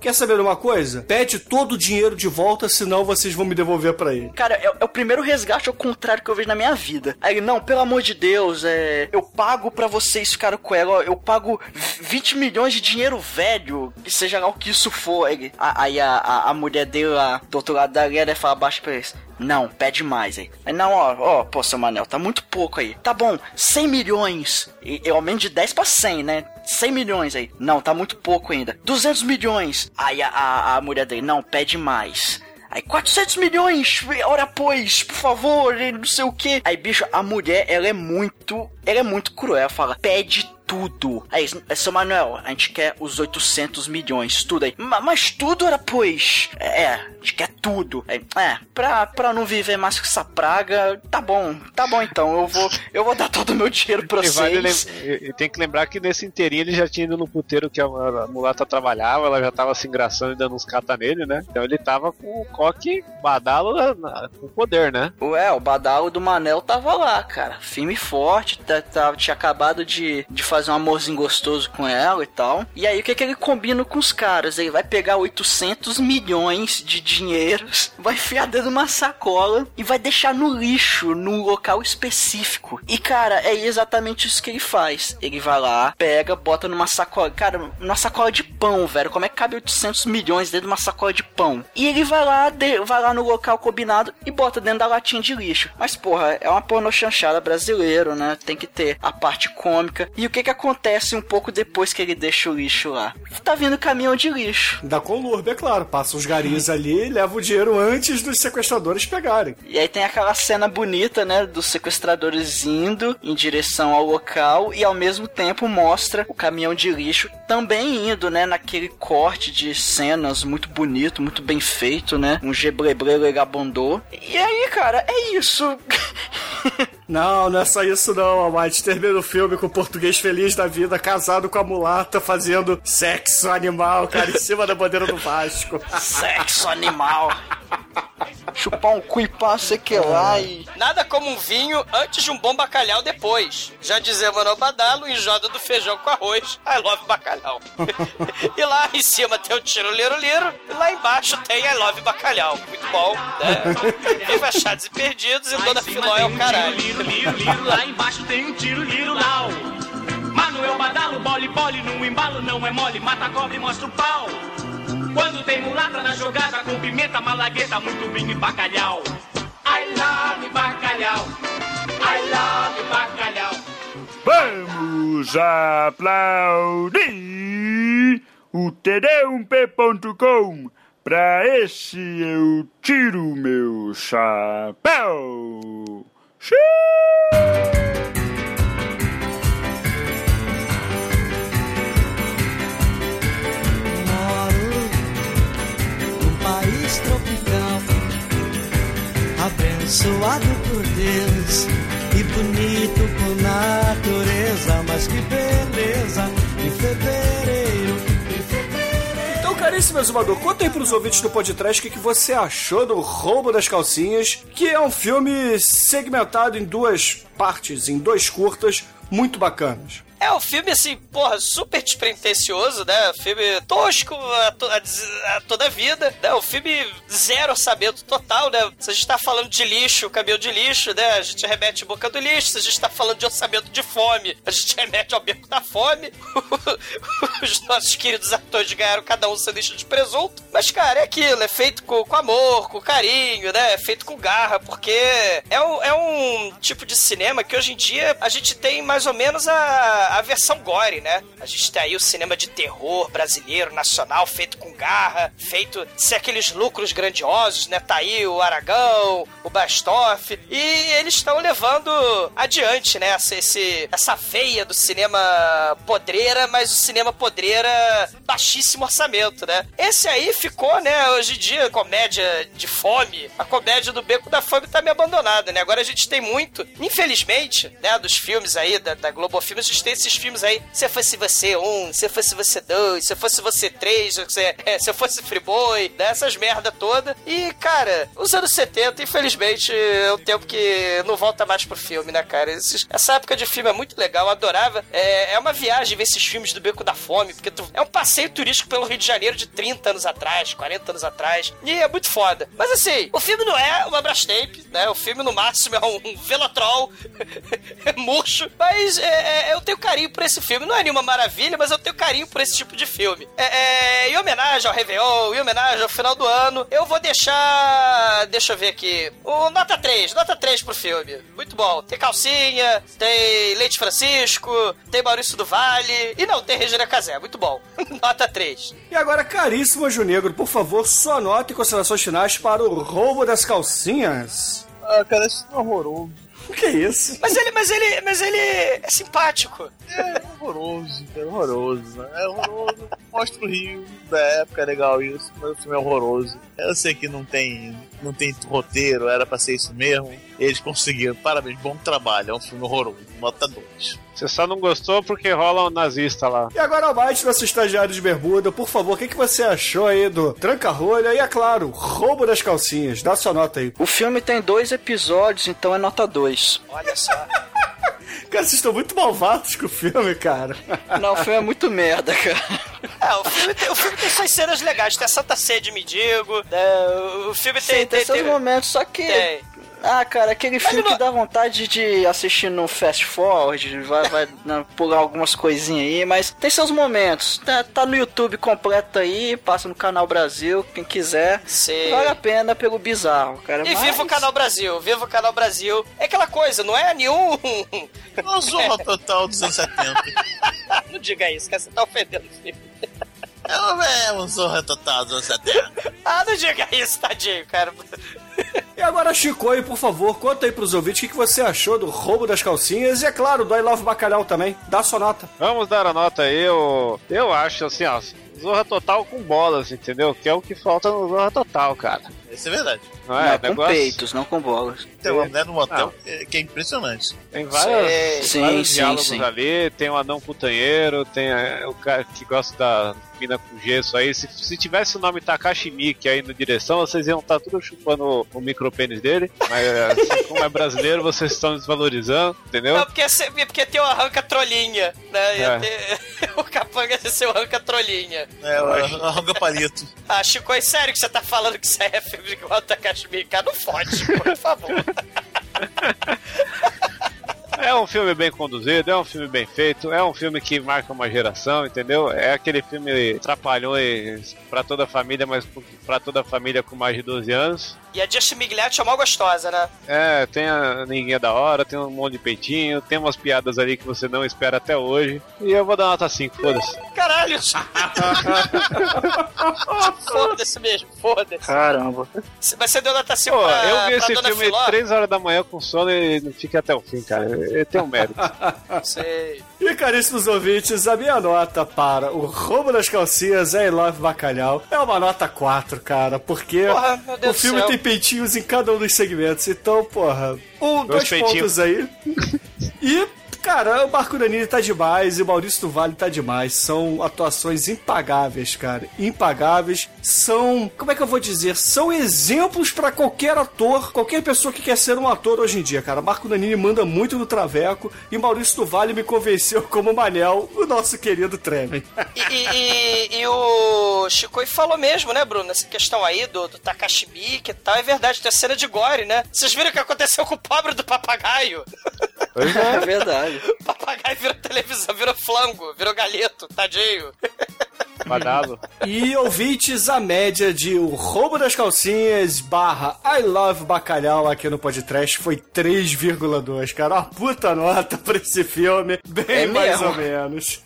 Quer saber de uma coisa? Pede todo o dinheiro de volta, senão vocês vão me devolver pra ele. Cara, é, é o primeiro resgate ao contrário que eu vejo na minha vida. Aí, não, pelo amor de Deus, é, eu pago pra vocês ficarem com ela, ó, eu pago 20 milhões de dinheiro velho, que seja lá o que isso for. Aí, a- aí a, a, a mulher dele lá, do outro lado da galera, fala baixo pra eles. Não, pede mais aí. Não, ó, ó, pô, seu Manel, tá muito pouco aí. Tá bom, 100 milhões. Eu aumento de 10 pra 100, né? 100 milhões aí. Não, tá muito pouco ainda. 200 milhões. Aí a, a, a mulher dele, não, pede mais. Aí, 400 milhões, ora pois, por favor, não sei o que. Aí, bicho, a mulher, ela é muito, ela é muito cruel, fala, pede tudo. Aí, seu Manuel, a gente quer os 800 milhões, tudo aí. "Ma- Mas tudo, ora pois. É, a gente quer tudo. Aí, é, pra, pra não viver mais com essa praga, tá bom, tá bom então, eu vou, eu vou dar todo o meu dinheiro pra E, vocês. e- tem que lembrar que nesse inteirinho ele já tinha ido no puteiro que a, a mulata trabalhava, ela já tava se engraçando e dando uns cata nele, né? Então ele tava com o coque badalo com poder, né? Ué, o badalo do Manel tava lá, cara. Firme e forte, tá- tá- tinha acabado de, de fazer um amorzinho gostoso com ela e tal. E aí o que que ele combina com os caras? Ele vai pegar 800 milhões de dinheiros, vai enfiar dentro de uma sacola e vai deixar no lixo, num local específico. E cara, é exatamente isso que ele faz. Ele vai lá, pega, bota numa sacola. Cara, numa sacola de pão, velho. Como é que cabe 800 milhões dentro de uma sacola de pão? E ele vai lá, de- vai lá no local combinado e bota dentro da latinha de lixo. Mas, porra, é uma porno chanchada brasileiro, né? Tem que ter a parte cômica. E o que que acontece um pouco depois que ele deixa o lixo lá? Tá vindo caminhão de lixo. Da Conlurb, é claro. Passa os garis ali e leva o dinheiro antes dos sequestradores pegarem. E aí tem aquela cena bonita, né, dos sequestradores indo em direção ao local e ao mesmo tempo mostra o caminhão de lixo também indo, né, naquele corte de cenas muito bonito, muito bem feito, né, um gebrebre legabondô. E aí, cara, é isso. Não, não é só isso não, Amate. Termina o filme com o português feliz da vida, casado com a mulata, fazendo sexo animal, cara, em cima da bandeira do Vasco. Sexo animal. Chupar um cu e pá, sei que lá e... Nada como um vinho antes de um bom bacalhau depois. Já dizia Manuel Badalo, enjoda do feijão com arroz. I love bacalhau. e lá em cima tem o tiro liro liro. E lá embaixo tem I love bacalhau. Muito bom, né? Viva achados e perdidos e Dona Filó é o caralho. Liro, liro, liro, lá embaixo tem um tiro, liro, lau. Manuel Badalo, bole, bole, no embalo não é mole, mata a cobra e mostra o pau. Quando tem mulata na jogada com pimenta, malagueta, muito vinho e bacalhau. I love bacalhau. I love bacalhau. Vamos aplaudir o td1p.com. Pra esse eu tiro meu chapéu. Xiii! País tropical, abençoado por Deus e bonito por natureza. Mas que beleza em fevereiro. Então, caríssimo exumador, conta aí pros ouvintes do podcast o que, que você achou do Roubo das Calcinhas, que é um filme segmentado em duas partes, em dois curtas, muito bacanas. É um filme, assim, porra, super despretensioso, né? Filme tosco a, to a, a toda vida, né? O filme zero orçamento total, né? Se a gente tá falando de lixo, caminhão de lixo, né? A gente remete boca do lixo. Se a gente tá falando de orçamento de fome, a gente remete ao beco da fome. Os nossos queridos atores ganharam cada um sanduíche de presunto. Mas, cara, é aquilo. É feito com, com amor, com carinho, né? É feito com garra, porque é um, é um tipo de cinema que hoje em dia a gente tem mais ou menos a a versão gore, né? A gente tem aí o cinema de terror brasileiro, nacional, feito com garra, feito sem aqueles lucros grandiosos, né? Tá aí o Aragão, o Bastoff, e eles estão levando adiante, né? Essa, esse, essa veia do cinema podreira, mas o cinema podreira baixíssimo orçamento, né? Esse aí ficou, né? Hoje em dia, comédia de fome, a comédia do Beco da Fome tá meio abandonada, né? Agora a gente tem muito, infelizmente, né? Dos filmes aí, da, da Globo Filmes, a gente tem esses filmes aí. Se fosse você um, se fosse você dois, se fosse você três, se, é, se fosse Friboi, né? Essas merda toda. E, cara, os anos 70, infelizmente, é um tempo que não volta mais pro filme, né, cara? Esses, essa época de filme é muito legal, eu adorava. É, é uma viagem ver esses filmes do Beco da Fome, porque tu, é um passeio turístico pelo Rio de Janeiro de 30 anos atrás, 40 anos atrás. E é muito foda. Mas assim, o filme não é uma Brastemp, né? O filme no máximo é um, um Velotrol murcho. Mas é, é, eu tenho carinho por esse filme. Não é nenhuma maravilha, mas eu tenho carinho por esse tipo de filme. É, é, em homenagem ao Réveillon, em homenagem ao final do ano, eu vou deixar. Deixa eu ver aqui. O nota 3, nota 3 pro filme. Muito bom. Tem calcinha, tem Leite Francisco, tem Maurício do Vale. E não, tem Regina Casé. Muito bom. nota 3. E agora, caríssimo Anjo Negro, por favor, sua nota e considerações finais para o roubo das calcinhas. Ah, cara, isso é horroroso. O que é isso? Mas ele, mas ele, mas ele é simpático. É horroroso, é horroroso, né? É horroroso. Mostra o Rio da época, é legal isso, mas o filme é horroroso. Eu sei que não tem, não tem roteiro, era pra ser isso mesmo. Eles conseguiram, parabéns, bom trabalho, é um filme horroroso, nota 2. Você só não gostou porque rola um nazista lá. E agora, Almighty, nosso estagiário de bermuda, por favor, o que, que você achou aí do Tranca-Rolha e, é claro, Roubo das Calcinhas? Dá sua nota aí. O filme tem dois episódios, então é nota 2. Olha só. Cara, vocês estão muito malvados com o filme, cara. Não, o filme é muito merda, cara. É, o filme tem, o filme tem suas cenas legais. Tem a Santa Ceia de Mendigo, né? o filme tem... Sim, tem, tem, seus tem- momentos, só que... Tem. Ah, cara, aquele filme que dá vontade de assistir no fast forward, vai, vai né, pular algumas coisinhas aí, mas tem seus momentos. Tá, tá no YouTube completo aí, passa no canal Brasil, quem quiser. Sim. Vale a pena pelo bizarro, cara. E mas... viva o Canal Brasil, viva o Canal Brasil. É aquela coisa, não é nenhum... Uma zorra total dos anos 70. não diga isso, que você tá ofendendo o filme. É um zorra total dos anos 70. Ah, não diga isso, tadinho, cara. E agora, Chico, aí, por favor, conta aí pros ouvintes o que, que você achou do Roubo das Calcinhas e, é claro, do I Love Bacalhau também. Dá sua nota. Vamos dar a nota aí, eu, eu acho assim, ó, Zorra Total com bolas, entendeu? Que é o que falta no Zorra Total, cara. Isso é verdade. Não é? Não, com Negócio- peitos, não com bolas. Tem uma mulher no motel que- que é impressionante. Tem vários, Sim, vários sim, diálogos sim. ali, tem o anão putanheiro, tem é, o cara que gosta da mina com gesso aí. Se, se tivesse o nome Takashi Miike aí na direção, vocês iam estar tudo chupando o, o micropênis dele. Mas assim, como é brasileiro, vocês estão desvalorizando, entendeu? Não, porque, é porque tem o arranca trolhinha, né? Ia É. ter- o capanga ia ser o arranca trolhinha. É, o arranca palito. Ah, Chico, é sério que você tá falando que isso aí é filme igual o Takashi Miike? Não fode, por favor. É um filme bem conduzido, é um filme bem feito, é um filme que marca uma geração, entendeu? É aquele filme trapalhões pra toda a família, mas pra toda a família com mais de 12 anos. E a Just Migliati é mó gostosa, né? É, tem a ninguém da hora, tem um monte de peitinho, tem umas piadas ali que você não espera até hoje. E eu vou dar nota 5, foda-se. Caralho! foda-se mesmo, foda-se. Caramba. Mas você deu nota 5 Pô, pra, eu vi pra esse Dona filme Filó? 3 horas da manhã com sono e não fiquei até o fim, cara. Ele tem um mérito. Sei. E caríssimos ouvintes, a minha nota para o roubo das calcinhas I Love Bacalhau é uma nota 4, cara, porque Porra, o filme céu. tem peitinhos em cada um dos segmentos. Então, porra, um, dois, Dois peitinhos. pontos aí. E, cara, o Marco Danini tá demais e o Maurício do Vale tá demais. São atuações impagáveis, cara. Impagáveis. São, como é que eu vou dizer? São exemplos pra qualquer ator, qualquer pessoa que quer ser um ator hoje em dia, cara. Marco Danini manda muito no traveco e Maurício do Vale me convenceu como Manel, o nosso querido Tremen. E, e- e- o falou mesmo, né, Bruno? Essa questão aí do, do Takashi Miike e tal. É verdade, tem a cena de gore, né? Vocês viram o que aconteceu com o pobre do papagaio? É verdade. O papagaio virou televisão, virou flango, virou galeto, tadinho. Badalo. E ouvintes, a média de O Roubo das Calcinhas barra I Love Bacalhau aqui no podcast foi 3,2, cara. Uma puta nota pra esse filme, bem É mais mesmo? ou menos.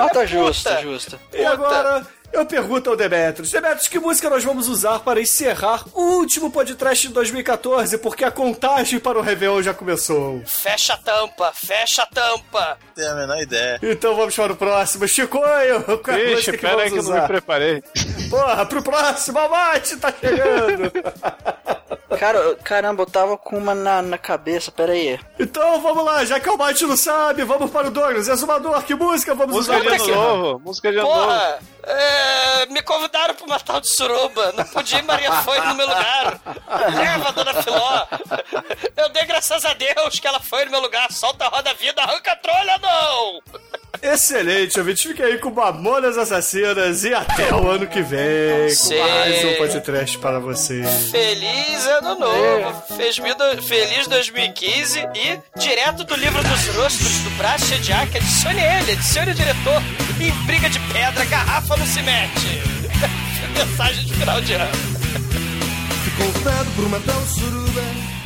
Nota justa, justa. E agora, eu pergunto ao Demetrius. Demetrius, que música nós vamos usar para encerrar o último podcast de 2014? Porque a contagem para o Réveillon já começou. Fecha a tampa, fecha a tampa. Tenho a menor ideia. Então vamos para o próximo. Chicoio, qual é a Ixi, música que pera aí vamos que eu não me usar? preparei. Porra, pro próximo, a mate tá chegando. Cara, eu- caramba, eu tava com uma na, na cabeça, pera aí. Então vamos lá, já que o Mate não sabe, vamos para o Douglas. Exumador, que música vamos Música usar de pra ano novo, música de ano novo. Porra, é, me convidaram pro Natal de Suruba. Não podia ir, Maria foi no meu lugar. Leva, dona Filó. Eu dei graças a Deus que ela foi no meu lugar. Solta a roda vida, arranca a trolha, não! Excelente, ouvinte. Fica aí com Mamonas Assassinas e até o ano que vem com mais um podcast para vocês. Feliz ano novo. Do- Feliz 2015 e direto do livro dos rostos do Brás Chediak, adicione ele, adicione o diretor. Em briga de pedra, garrafa não se mete. Mensagem de final de ano. Ficou por uma tal suruba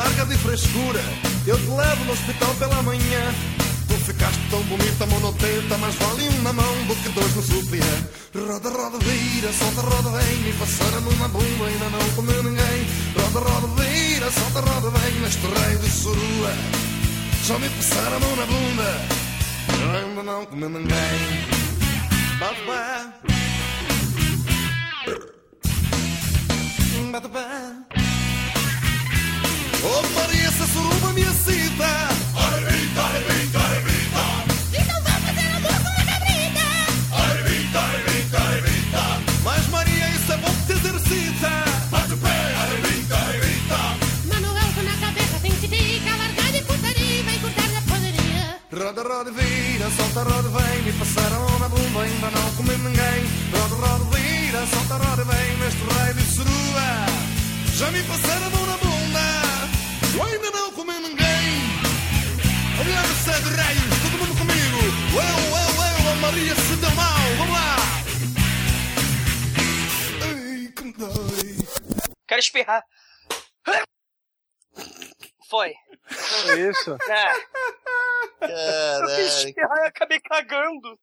larga de frescura. Eu te levo no hospital pela manhã. Tu ficaste tão bonita, monotenta Mas vale um na mão do que dois no sutiã Roda, roda, vira, solta, roda, vem Me passaram numa bunda, ainda não comeu ninguém. Roda, roda, vira, solta, roda, vem Neste rei de surua. Já me passaram na bunda ainda não comi ninguém. Bate pé. Bate pé Oh Maria, essa suruba me excita Arrebita, arrebita, arrebita Então vamos fazer amor com a cabrita. Arrebita, arrebita, arrebita Mas Maria, isso é bom que te exercita. Bate o pé, arrebita, arrebita Manuel, com na cabeça tem que ficar. Largar de putaria e vai cortar da poderia. Roda, roda, vira, solta, roda, vem. Me passaram a na bunda, ainda não comi ninguém. Roda, roda, vira, solta, roda, vem. Neste raio de suruba Já me passaram a mão na bunda Eu ainda não comi ninguém Olha no céu de raios, todo mundo comigo Eu, eu, eu, a Maria se deu mal Vamos lá Ai, que me dói Quero espirrar. Foi. Foi isso? É. Eu quis Caralho, espirrar e acabei cagando.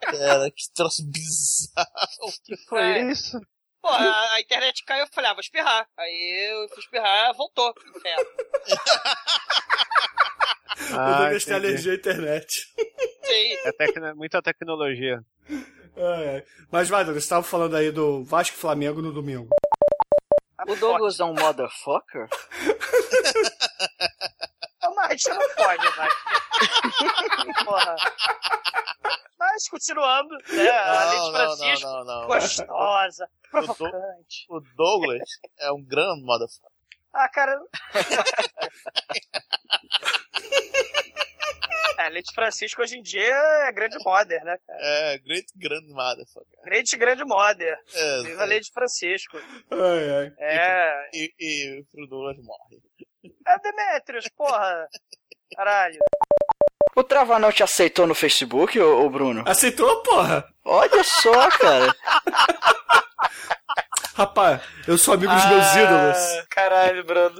cara, que troço bizarro. Que foi É. isso? Pô, a, a internet caiu, eu falei, ah, vou espirrar. Aí eu fui espirrar, voltou. Inferno. o Ah, Douglas tem alergia à internet. Sim. É tecno- muita tecnologia. Ai, ai. Mas vai, Douglas, você tava falando aí do Vasco e Flamengo no domingo. O Douglas é um motherfucker? Mas você não pode, mas. Porra. Mas continuando, né? a Lady não, Francisco, não, não, não. gostosa, O, Do- provocante. o Douglas é um grande motherfucker. Ah, cara. é, Lady Francisco hoje em dia é grande modern, né, cara? É, great grande motherfucker. Grande, grande modern. É, Viva Lady Francisco. Ai, ai. É. E, e o Douglas morre. É Demetrius, porra. Caralho. O Travanão te aceitou no Facebook, ô, ô Bruno? Aceitou, porra? Olha só, cara. Rapaz, eu sou amigo dos meus ídolos. Caralho, Bruno.